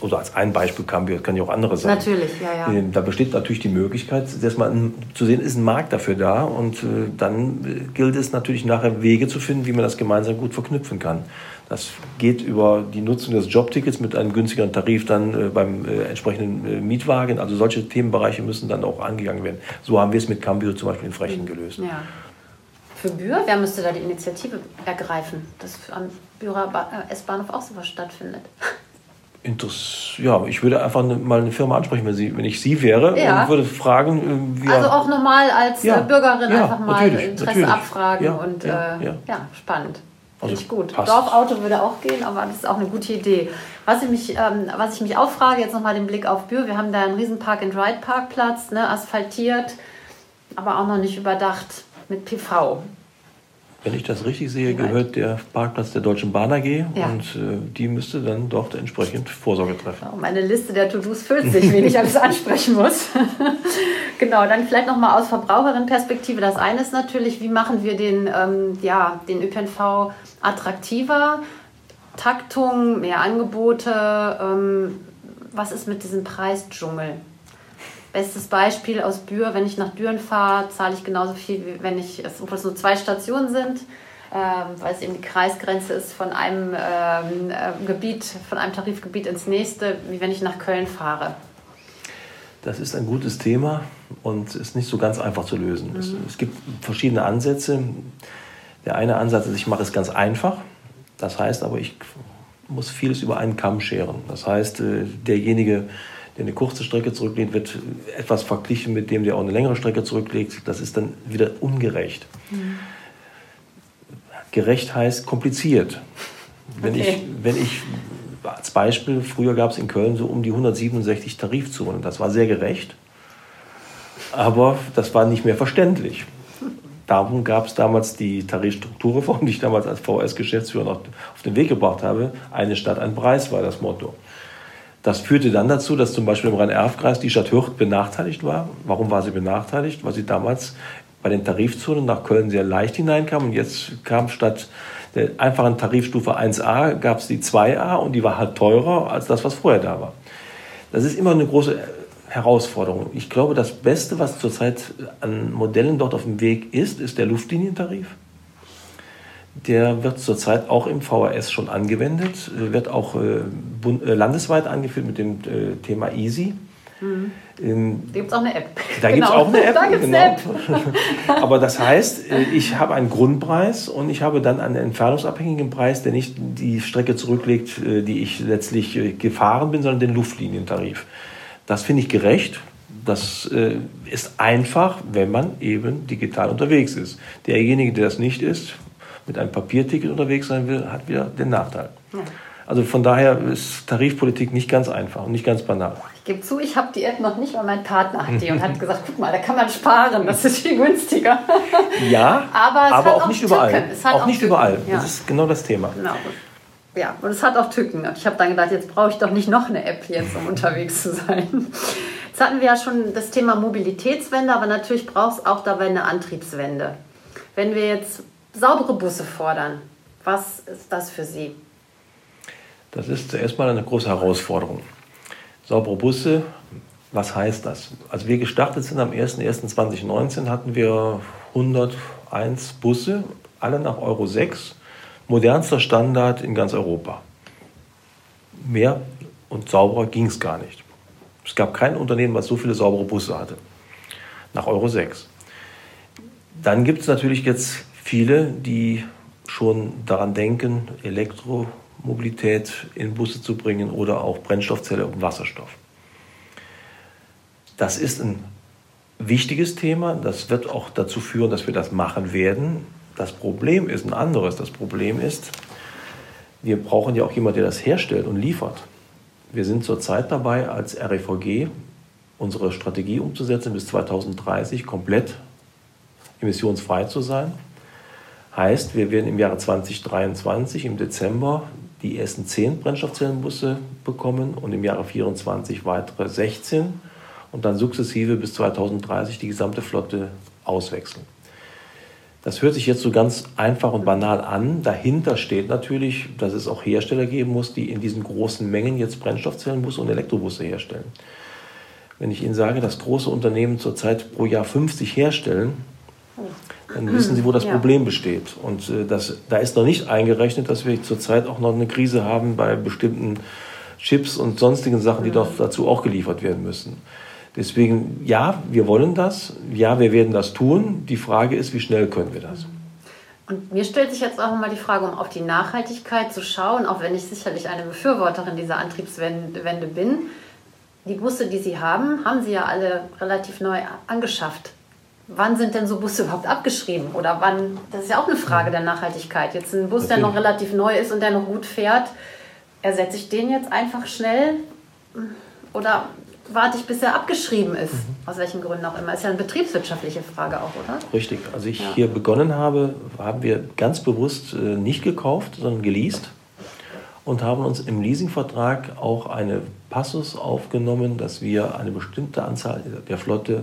oder als ein Beispiel Cambio, das kann ja auch andere sein. Natürlich, ja, ja. Da besteht natürlich die Möglichkeit, erstmal zu sehen, ist ein Markt dafür da. Und äh, dann äh, gilt es natürlich nachher Wege zu finden, wie man das gemeinsam gut verknüpfen kann. Das geht über die Nutzung des Jobtickets mit einem günstigeren Tarif dann äh, beim äh, entsprechenden äh, Mietwagen. Also solche Themenbereiche müssen dann auch angegangen werden. So haben wir es mit Cambio zum Beispiel in Frechen gelöst. Ja. Für Bühr, wer müsste da die Initiative ergreifen, dass am Bührer äh, S-Bahnhof auch sowas stattfindet? Interess ja, ich würde einfach ne, mal eine Firma ansprechen, wenn, sie, wenn ich sie wäre ja. und würde fragen, äh, wie. Also auch normal als ja. Bürgerin ja, einfach mal Interesse natürlich. abfragen und äh, ja, spannend. Finde ich gut. Passt. Dorfauto würde auch gehen, aber das ist auch eine gute Idee. Was ich mich, ähm, was ich mich auch frage, jetzt nochmal den Blick auf Bühr. Wir haben da einen riesen Park-and-Ride-Parkplatz, ne, asphaltiert, aber auch noch nicht überdacht mit PV. Wenn ich das richtig sehe, gehört der Parkplatz der Deutschen Bahn AG ja. und äh, die müsste dann dort entsprechend Vorsorge treffen. Oh, meine Liste der To-Dos füllt sich, wen ich alles ansprechen muss. genau, dann vielleicht nochmal aus Verbraucherin-Perspektive. Das eine ist natürlich, wie machen wir den, ähm, ja, den ÖPNV attraktiver? Taktung, mehr Angebote. Ähm, was ist mit diesem Preisdschungel? Bestes Beispiel aus Bühr, wenn ich nach Düren fahre, zahle ich genauso viel, wie wenn ich, obwohl es nur zwei Stationen sind, ähm, weil es eben die Kreisgrenze ist von einem ähm, äh, Gebiet, von einem Tarifgebiet ins nächste, wie wenn ich nach Köln fahre. Das ist ein gutes Thema und ist nicht so ganz einfach zu lösen. Mhm. Es, es, gibt verschiedene Ansätze. Der eine Ansatz ist, ich mache es ganz einfach. Das heißt aber, ich muss vieles über einen Kamm scheren. Das heißt, äh, derjenige, der eine kurze Strecke zurücklegt, wird etwas verglichen mit dem, der auch eine längere Strecke zurücklegt. Das ist dann wieder ungerecht. Mhm. Gerecht heißt kompliziert. Wenn, okay. ich, wenn ich als Beispiel, früher gab es in Köln so um die 167 Tarifzonen. Das war sehr gerecht, aber das war nicht mehr verständlich. Darum gab es damals die Tarifstrukturreform, die ich damals als VS-Geschäftsführer noch auf den Weg gebracht habe. Eine Stadt, ein Preis war das Motto. Das führte dann dazu, dass zum Beispiel im Rhein-Erf-Kreis die Stadt Hürth benachteiligt war. Warum war sie benachteiligt? Weil sie damals bei den Tarifzonen nach Köln sehr leicht hineinkam und jetzt kam statt der einfachen Tarifstufe 1a gab es die 2a und die war halt teurer als das, was vorher da war. Das ist immer eine große Herausforderung. Ich glaube, das Beste, was zurzeit an Modellen dort auf dem Weg ist, ist der Luftlinientarif. Der wird zurzeit auch im VHS schon angewendet, wird auch äh, äh, landesweit angeführt mit dem äh, Thema Easy. Mhm. Ähm, da gibt es auch eine App. Da genau. gibt es auch eine App. da gibt's genau. eine App. Aber das heißt, äh, ich habe einen Grundpreis und ich habe dann einen entfernungsabhängigen Preis, der nicht die Strecke zurücklegt, äh, die ich letztlich äh, gefahren bin, sondern den Luftlinientarif. Das finde ich gerecht. Das ist einfach, wenn man eben digital unterwegs ist. Derjenige, der das nicht ist, mit einem Papierticket unterwegs sein will, hat wieder den Nachteil. Ja. Also von daher ist Tarifpolitik nicht ganz einfach und nicht ganz banal. Ich gebe zu, ich habe die App noch nicht, weil mein Partner hat die und hat gesagt, guck mal, da kann man sparen, das ist viel günstiger. Ja, aber, aber auch, auch, nicht Tücken. überall. auch, auch nicht Tücken. überall. Ja. Das ist genau das Thema. Genau. Ja, und es hat auch Tücken. Ich habe dann gedacht, jetzt brauche ich doch nicht noch eine App jetzt, um unterwegs zu sein. Jetzt hatten wir ja schon das Thema Mobilitätswende, aber natürlich braucht es auch dabei eine Antriebswende. Wenn wir jetzt saubere Busse fordern, was ist das für Sie? Das ist zuerst mal eine große Herausforderung. Saubere Busse, was heißt das? Als wir gestartet sind am 01.01.2019 hatten wir 101 Busse, alle nach Euro 6, modernster Standard in ganz Europa. Mehr und sauberer ging es gar nicht. Es gab kein Unternehmen, was so viele saubere Busse hatte. Nach Euro 6. Dann gibt es natürlich jetzt viele, die schon daran denken, Elektro Mobilität in Busse zu bringen oder auch Brennstoffzelle und Wasserstoff. Das ist ein wichtiges Thema. Das wird auch dazu führen, dass wir das machen werden. Das Problem ist ein anderes. Das Problem ist, wir brauchen ja auch jemanden, der das herstellt und liefert. Wir sind zurzeit dabei, als REVG unsere Strategie umzusetzen, bis 2030 komplett emissionsfrei zu sein. Heißt, wir werden im Jahre 2023 im Dezember die ersten 10 Brennstoffzellenbusse bekommen und im Jahre 2024 weitere 16 und dann sukzessive bis 2030 die gesamte Flotte auswechseln. Das hört sich jetzt so ganz einfach und banal an. Dahinter steht natürlich, dass es auch Hersteller geben muss, die in diesen großen Mengen jetzt Brennstoffzellenbusse und Elektrobusse herstellen. Wenn ich Ihnen sage, dass große Unternehmen zurzeit pro Jahr 50 herstellen, dann wissen Sie, wo das ja. Problem besteht. Und äh, das, da ist noch nicht eingerechnet, dass wir zurzeit auch noch eine Krise haben bei bestimmten Chips und sonstigen Sachen, die doch dazu auch geliefert werden müssen. Deswegen, ja, wir wollen das. Ja, wir werden das tun. Die Frage ist, wie schnell können wir das? Und mir stellt sich jetzt auch nochmal die Frage, um auf die Nachhaltigkeit zu schauen, auch wenn ich sicherlich eine Befürworterin dieser Antriebswende bin. Die Busse, die Sie haben, haben Sie ja alle relativ neu angeschafft wann sind denn so Busse überhaupt abgeschrieben? Oder wann, das ist ja auch eine Frage der Nachhaltigkeit. Jetzt ein Bus, der noch relativ neu ist und der noch gut fährt, ersetze ich den jetzt einfach schnell? Oder warte ich, bis er abgeschrieben ist? Mhm. Aus welchen Gründen auch immer. Ist ja eine betriebswirtschaftliche Frage auch, oder? Richtig. Als ich ja. hier begonnen habe, haben wir ganz bewusst äh, nicht gekauft, sondern geleast und haben uns im Leasingvertrag auch eine Passus aufgenommen, dass wir eine bestimmte Anzahl der Flotte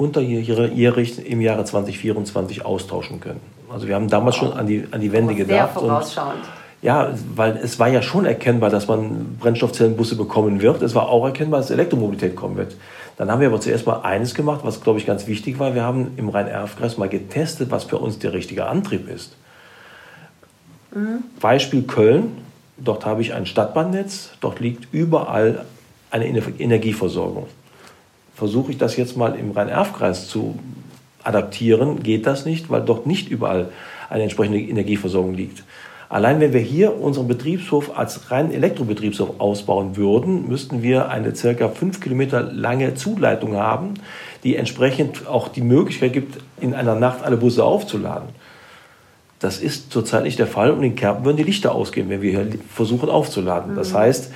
unterjährig im Jahre 2024 austauschen können. Also wir haben damals schon an die, an die Wende gedacht. Sehr vorausschauend. ja, weil es war ja schon erkennbar, dass man Brennstoffzellenbusse bekommen wird. Es war auch erkennbar, dass Elektromobilität kommen wird. Dann haben wir aber zuerst mal eines gemacht, was, glaube ich, ganz wichtig war. Wir haben im Rhein-Erf-Kreis mal getestet, was für uns der richtige Antrieb ist. Mhm. Beispiel Köln. Dort habe ich ein Stadtbahnnetz. Dort liegt überall eine Energieversorgung versuche ich das jetzt mal im Rhein-Erf-Kreis zu adaptieren, geht das nicht, weil dort nicht überall eine entsprechende Energieversorgung liegt. Allein wenn wir hier unseren Betriebshof als reinen Elektrobetriebshof ausbauen würden, müssten wir eine circa fünf Kilometer lange Zuleitung haben, die entsprechend auch die Möglichkeit gibt, in einer Nacht alle Busse aufzuladen. Das ist zurzeit nicht der Fall und in Kerpen würden die Lichter ausgehen, wenn wir hier versuchen aufzuladen. Mhm. Das heißt,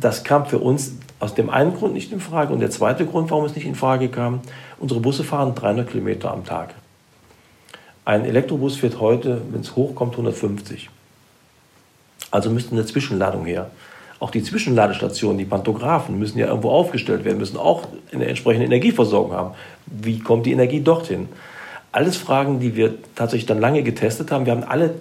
das kam für uns aus dem einen Grund nicht in Frage. Und der zweite Grund, warum es nicht in Frage kam, unsere Busse fahren 300 Kilometer am Tag. Ein Elektrobus fährt heute, wenn es hochkommt, 150. Also müsste eine Zwischenladung her. Auch die Zwischenladestationen, die Pantographen müssen ja irgendwo aufgestellt werden, müssen auch eine entsprechende Energieversorgung haben. Wie kommt die Energie dorthin? Alles Fragen, die wir tatsächlich dann lange getestet haben. Wir haben alle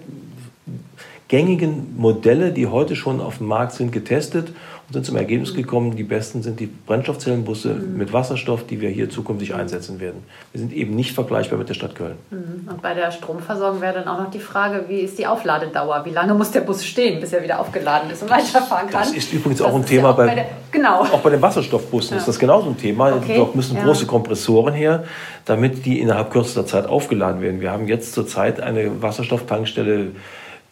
gängigen Modelle, die heute schon auf dem Markt sind, getestet und sind zum Ergebnis gekommen, die besten sind die Brennstoffzellenbusse mhm. mit Wasserstoff, die wir hier zukünftig einsetzen werden. Wir sind eben nicht vergleichbar mit der Stadt Köln. Mhm. Und bei der Stromversorgung wäre dann auch noch die Frage, wie ist die Aufladedauer? Wie lange muss der Bus stehen, bis er wieder aufgeladen ist und weiterfahren kann? Das ist übrigens das auch ein Thema ja auch bei, bei der, genau. auch bei den Wasserstoffbussen ja. ist das genauso ein Thema. Okay. Dort müssen ja. große Kompressoren her, damit die innerhalb kürzester Zeit aufgeladen werden. Wir haben jetzt zurzeit eine Wasserstofftankstelle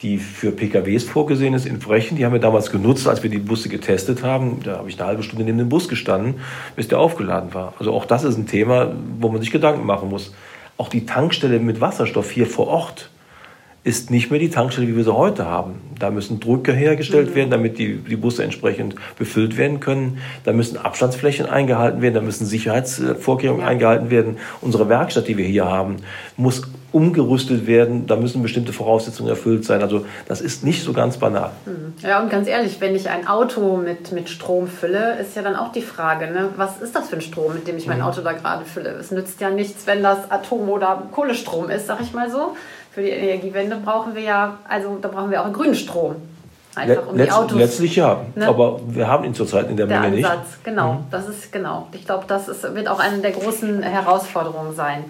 die für PKWs vorgesehen ist in Frechen. Die haben wir damals genutzt, als wir die Busse getestet haben. Da habe ich eine halbe Stunde neben dem Bus gestanden, bis der aufgeladen war. Also auch das ist ein Thema, wo man sich Gedanken machen muss. Auch die Tankstelle mit Wasserstoff hier vor Ort ist nicht mehr die Tankstelle, wie wir sie heute haben. Da müssen Drücke hergestellt mhm. werden, damit die, die Busse entsprechend befüllt werden können. Da müssen Abstandsflächen eingehalten werden, da müssen Sicherheitsvorkehrungen ja. eingehalten werden. Unsere Werkstatt, die wir hier haben, muss umgerüstet werden. Da müssen bestimmte Voraussetzungen erfüllt sein. Also das ist nicht so ganz banal. Mhm. Ja, und ganz ehrlich, wenn ich ein Auto mit, mit Strom fülle, ist ja dann auch die Frage, ne? was ist das für ein Strom, mit dem ich mein mhm. Auto da gerade fülle? Es nützt ja nichts, wenn das Atom- oder Kohlestrom ist, sag ich mal so für die Energiewende brauchen wir ja, also da brauchen wir auch grünen Strom. Einfach um Letz, die Autos. Letztlich ja, ne? aber wir haben ihn zurzeit in der, der Menge Ansatz, nicht. Genau, mhm. das ist genau. Ich glaube, das ist, wird auch eine der großen Herausforderungen sein.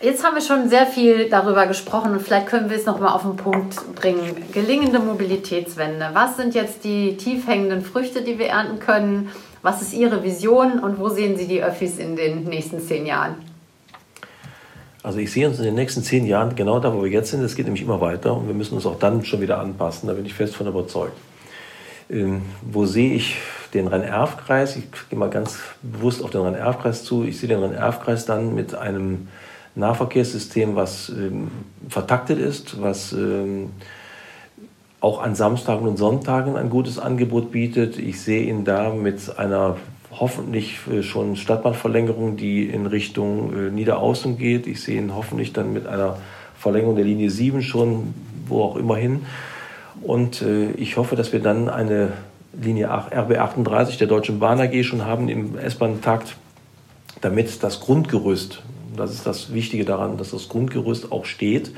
Jetzt haben wir schon sehr viel darüber gesprochen und vielleicht können wir es noch mal auf den Punkt bringen. Gelingende Mobilitätswende. Was sind jetzt die tief hängenden Früchte, die wir ernten können? Was ist Ihre Vision und wo sehen Sie die Öffis in den nächsten zehn Jahren? Also ich sehe uns in den nächsten zehn Jahren genau da, wo wir jetzt sind. Es geht nämlich immer weiter und wir müssen uns auch dann schon wieder anpassen. Da bin ich fest von überzeugt. Ähm, wo sehe ich den Rhein-Erf-Kreis? Ich gehe mal ganz bewusst auf den Rhein-Erf-Kreis zu. Ich sehe den Rhein-Erf-Kreis dann mit einem Nahverkehrssystem, was ähm, vertaktet ist, was ähm, auch an Samstagen und Sonntagen ein gutes Angebot bietet. Ich sehe ihn da mit einer hoffentlich äh, schon Stadtbahnverlängerung, die in Richtung äh, Niederaußen geht. Ich sehe ihn hoffentlich dann mit einer Verlängerung der Linie 7 schon, wo auch immer hin. Und äh, ich hoffe, dass wir dann eine Linie RB 38 der Deutschen Bahn AG schon haben im S-Bahn-Takt, damit das Grundgerüst, das ist das Wichtige daran, dass das Grundgerüst auch steht,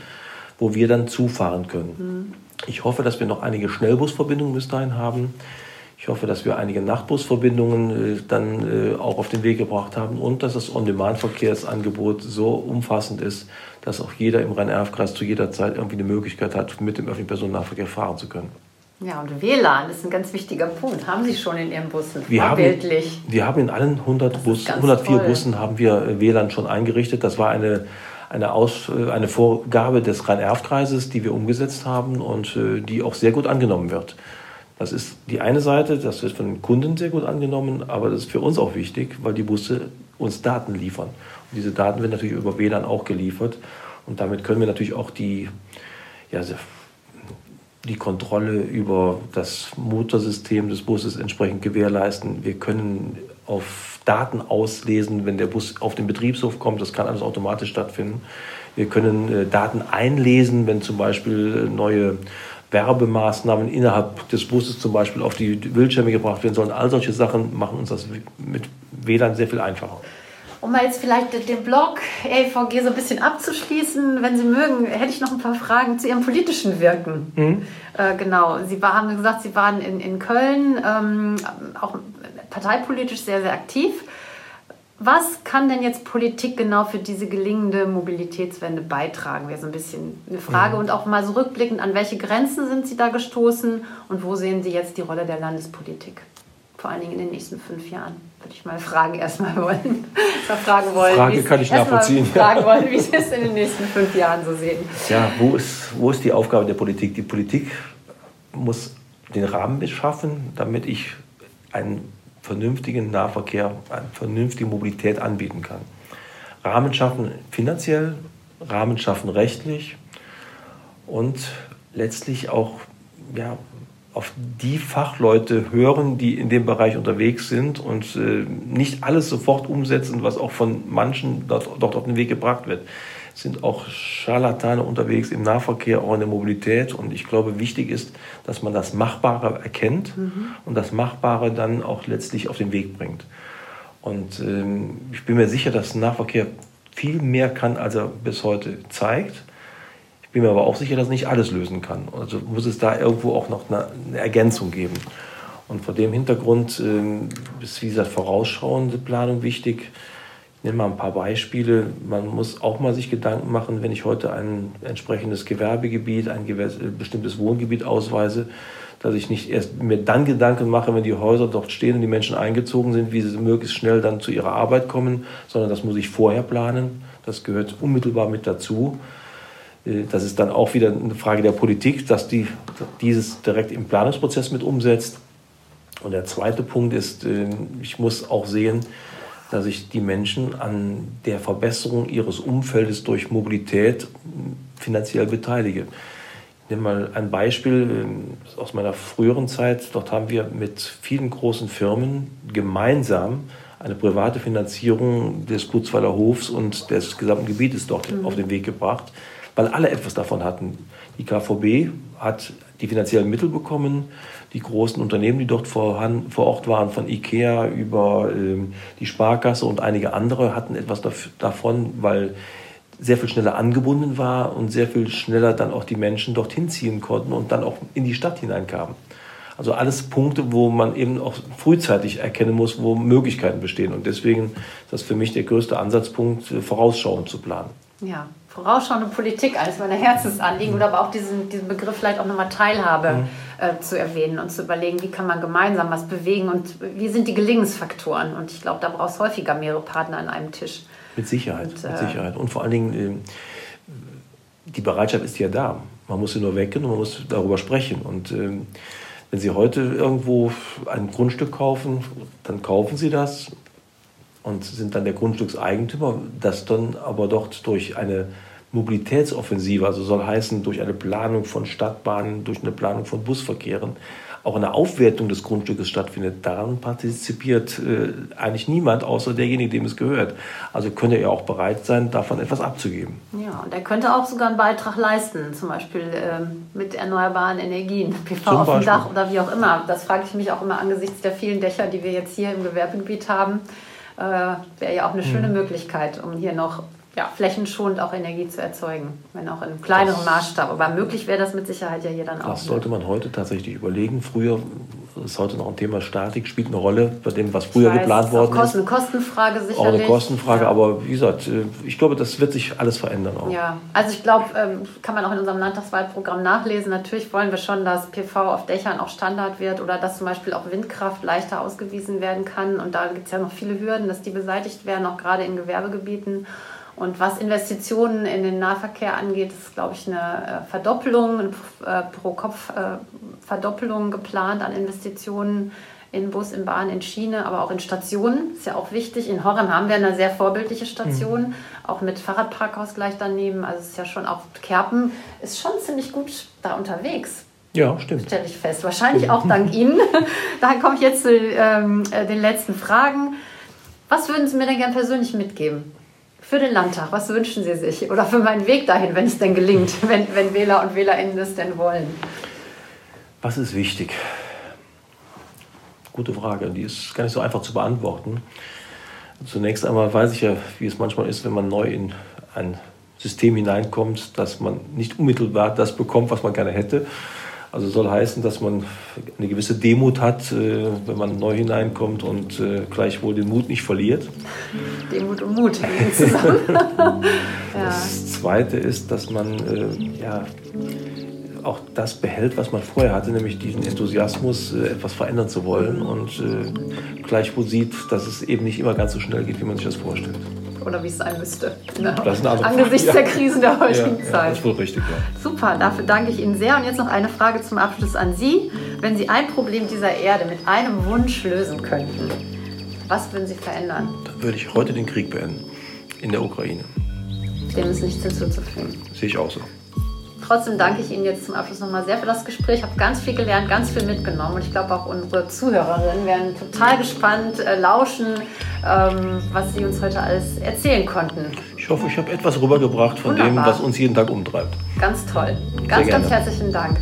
wo wir dann zufahren können. Mhm. Ich hoffe, dass wir noch einige Schnellbusverbindungen bis dahin haben. Ich hoffe, dass wir einige Nachtbusverbindungen äh, dann äh, auch auf den Weg gebracht haben und dass das On-Demand-Verkehrsangebot so umfassend ist, dass auch jeder im Rhein-Erf-Kreis zu jeder Zeit irgendwie eine Möglichkeit hat, mit dem öffentlichen Personennahverkehr fahren zu können. Ja, und WLAN ist ein ganz wichtiger Punkt. Haben Sie schon in Ihren Bussen? Wir haben, wir haben in allen 100 Bus, 104 toll. Bussen haben wir äh, WLAN schon eingerichtet. Das war eine, eine, Aus, eine Vorgabe des Rhein-Erf-Kreises, die wir umgesetzt haben und die auch sehr gut angenommen wird. Das ist die eine Seite, das wird von den Kunden sehr gut angenommen, aber das ist für uns auch wichtig, weil die Busse uns Daten liefern. Und diese Daten werden natürlich über WLAN auch geliefert. Und damit können wir natürlich auch die, ja, die Kontrolle über das Motorsystem des Busses entsprechend gewährleisten. Wir können auf Daten auslesen, wenn der Bus auf den Betriebshof kommt. Das kann alles automatisch stattfinden. Wir können äh, Daten einlesen, wenn zum Beispiel neue Werbemaßnahmen innerhalb des Busses zum Beispiel auf die Bildschirme gebracht werden sollen. All solche Sachen machen uns das mit WLAN sehr viel einfacher. Um mal jetzt vielleicht den Blog LVG so ein bisschen abzuschließen, wenn Sie mögen, hätte ich noch ein paar Fragen zu Ihrem politischen Wirken. Mhm. Äh, genau, Sie war, haben gesagt, Sie waren in, in Köln ähm, auch parteipolitisch sehr, sehr aktiv. Was kann denn jetzt Politik genau für diese gelingende Mobilitätswende beitragen? Wäre so ein bisschen eine Frage. Mhm. Und auch mal so rückblickend, an welche Grenzen sind Sie da gestoßen und wo sehen Sie jetzt die Rolle der Landespolitik vor allen Dingen in den nächsten fünf Jahren? Würde ich mal fragen, erstmal wollen. mal fragen wollen. Frage kann ich nachvollziehen. Fragen wollen, wie Sie es in den nächsten fünf Jahren so sehen. Ja, wo ist, wo ist die Aufgabe der Politik? Die Politik muss den Rahmen beschaffen, damit ich einen vernünftigen Nahverkehr, vernünftige Mobilität anbieten kann. Rahmen schaffen finanziell, Rahmen schaffen rechtlich und letztlich auch ja, auf die Fachleute hören, die in dem Bereich unterwegs sind und äh, nicht alles sofort umsetzen, was auch von manchen dort, dort auf den Weg gebracht wird. Sind auch Scharlatane unterwegs im Nahverkehr, auch in der Mobilität. Und ich glaube, wichtig ist, dass man das Machbare erkennt mhm. und das Machbare dann auch letztlich auf den Weg bringt. Und ähm, ich bin mir sicher, dass Nahverkehr viel mehr kann, als er bis heute zeigt bin mir aber auch sicher, dass nicht alles lösen kann. Also muss es da irgendwo auch noch eine, eine Ergänzung geben. Und vor dem Hintergrund äh, ist, wie gesagt, vorausschauende Planung wichtig. Nehme mal ein paar Beispiele. Man muss auch mal sich Gedanken machen, wenn ich heute ein entsprechendes Gewerbegebiet, ein äh, bestimmtes Wohngebiet ausweise, dass ich nicht erst mir dann Gedanken mache, wenn die Häuser dort stehen und die Menschen eingezogen sind, wie sie möglichst schnell dann zu ihrer Arbeit kommen, sondern das muss ich vorher planen. Das gehört unmittelbar mit dazu. Äh, das ist dann auch wieder eine Frage der Politik, dass die dieses direkt im Planungsprozess mit umsetzt. Und der zweite Punkt ist, äh, ich muss auch sehen, dass ich die Menschen an der Verbesserung ihres Umfeldes durch Mobilität finanziell beteilige. Ich nehme mal ein Beispiel äh, aus meiner früheren Zeit. Dort haben wir mit vielen großen Firmen gemeinsam eine private Finanzierung des Gutzweiler Hofs und des gesamten Gebietes dort mhm. auf den Weg gebracht weil alle etwas davon hatten. Die KVB hat die finanziellen Mittel bekommen, die großen Unternehmen, die dort vor, vor Ort waren, von IKEA über ähm, die Sparkasse und einige andere, hatten etwas davon, weil sehr viel schneller angebunden war und sehr viel schneller dann auch die Menschen dorthin ziehen konnten und dann auch in die Stadt hineinkamen. Also alles Punkte, wo man eben auch frühzeitig erkennen muss, wo Möglichkeiten bestehen. Und deswegen ist das für mich der größte Ansatzpunkt, vorausschauend zu planen. Ja, vorausschauende Politik, eines meiner Herzensanliegen, oder aber auch diesen, diesen Begriff vielleicht auch nochmal Teilhabe mhm. Äh, zu erwähnen und zu überlegen, wie kann man gemeinsam was bewegen und wie sind die Gelingensfaktoren. Und ich glaube, da brauchst du häufiger mehrere Partner an einem Tisch. Mit Sicherheit, und, äh, mit Sicherheit. Und vor allen Dingen, äh, die Bereitschaft ist ja da. Man muss sie nur wecken und man muss darüber sprechen. Und ähm, wenn Sie heute irgendwo ein Grundstück kaufen, dann kaufen Sie das und sind dann der Grundstückseigentümer, das dann aber dort durch eine Mobilitätsoffensive, also soll heißen durch eine Planung von Stadtbahnen, durch eine Planung von Busverkehren, auch eine Aufwertung des Grundstückes stattfindet. Daran partizipiert äh, eigentlich niemand, außer derjenige, dem es gehört. Also könnte er auch bereit sein, davon etwas abzugeben. Ja, und er könnte auch sogar einen Beitrag leisten, zum Beispiel ähm, mit erneuerbaren Energien, PV zum auf dem Dach oder wie auch immer. Das frage ich mich auch immer angesichts der vielen Dächer, die wir jetzt hier im Gewerbegebiet haben äh, wäre ja auch eine schöne mhm. Möglichkeit, um hier noch ja, flächenschonend auch Energie zu erzeugen, wenn auch in kleinerem Maßstab. Aber möglich wäre das mit Sicherheit ja hier dann auch. Das sollte man heute tatsächlich überlegen. Früher ist heute noch ein Thema Statik, spielt eine Rolle bei dem, was früher weiß, geplant worden ist. Eine Kostenfrage sicherlich. Auch eine Kostenfrage, ja. aber wie gesagt, äh, ich glaube, das wird sich alles verändern. Auch. Ja, also ich glaube, ähm, kann man auch in unserem Landtagswahlprogramm nachlesen. Natürlich wollen wir schon, dass PV auf Dächern auch Standard wird oder dass zum Beispiel auch Windkraft leichter ausgewiesen werden kann. Und da gibt es ja noch viele Hürden, dass die beseitigt werden, auch gerade in Gewerbegebieten. Und was Investitionen in den Nahverkehr angeht, ist, glaube ich, eine äh, Verdoppelung, eine äh, Pro-Kopf-Verdoppelung geplant an Investitionen in Bus, in Bahn, in Schiene, aber auch in Stationen. Ist ja auch wichtig. In Horrem haben wir eine sehr vorbildliche Station, mhm. auch mit Fahrradparkhaus gleich daneben. Also es ist ja schon auch Kerpen ist schon ziemlich gut da unterwegs. Ja, stimmt. Stelle ich fest. Wahrscheinlich auch dank Ihnen. da komme ich jetzt zu ähm, äh, den letzten Fragen. Was würden Sie mir denn gern persönlich mitgeben? Für den Landtag, was wünschen Sie sich? Oder für meinen Weg dahin, wenn es denn gelingt, wenn, wenn Wähler und Wählerinnen es denn wollen? Was ist wichtig? Gute Frage, die ist gar nicht so einfach zu beantworten. Zunächst einmal weiß ich ja, wie es manchmal ist, wenn man neu in ein System hineinkommt, dass man nicht unmittelbar das bekommt, was man gerne hätte. Also soll heißen, dass man eine gewisse Demut hat, äh, wenn man neu hineinkommt und äh, gleichwohl den Mut nicht verliert. Demut und Mut hängen zusammen. Das Zweite ist, dass man äh, ja, auch das behält, was man vorher hatte, nämlich diesen Enthusiasmus, äh, etwas verändern zu wollen und äh, gleichwohl sieht, dass es eben nicht immer ganz so schnell geht, wie man sich das vorstellt. Oder wie es sein müsste. Ne? Das Angesichts Frage. der Krisen der heutigen Ja, ja, Zeit. das ist wohl richtig, ja. Super, dafür danke ich Ihnen sehr. Und jetzt noch eine Frage zum Abschluss an Sie. Wenn Sie ein Problem dieser Erde mit einem Wunsch lösen könnten, was würden Sie verändern? Dann würde ich heute den Krieg beenden in der Ukraine. Dem ist nichts hinzuzufügen. Sehe ich auch so. Trotzdem danke ich Ihnen jetzt zum Abschluss nochmal sehr für das Gespräch. Ich habe ganz viel gelernt, ganz viel mitgenommen und ich glaube auch unsere Zuhörerinnen werden total gespannt äh, lauschen, ähm, was Sie uns heute alles erzählen konnten. Ich hoffe, ich habe etwas rübergebracht von Wunderbar. dem, was uns jeden Tag umtreibt. Ganz toll. Ganz, ganz herzlichen Dank.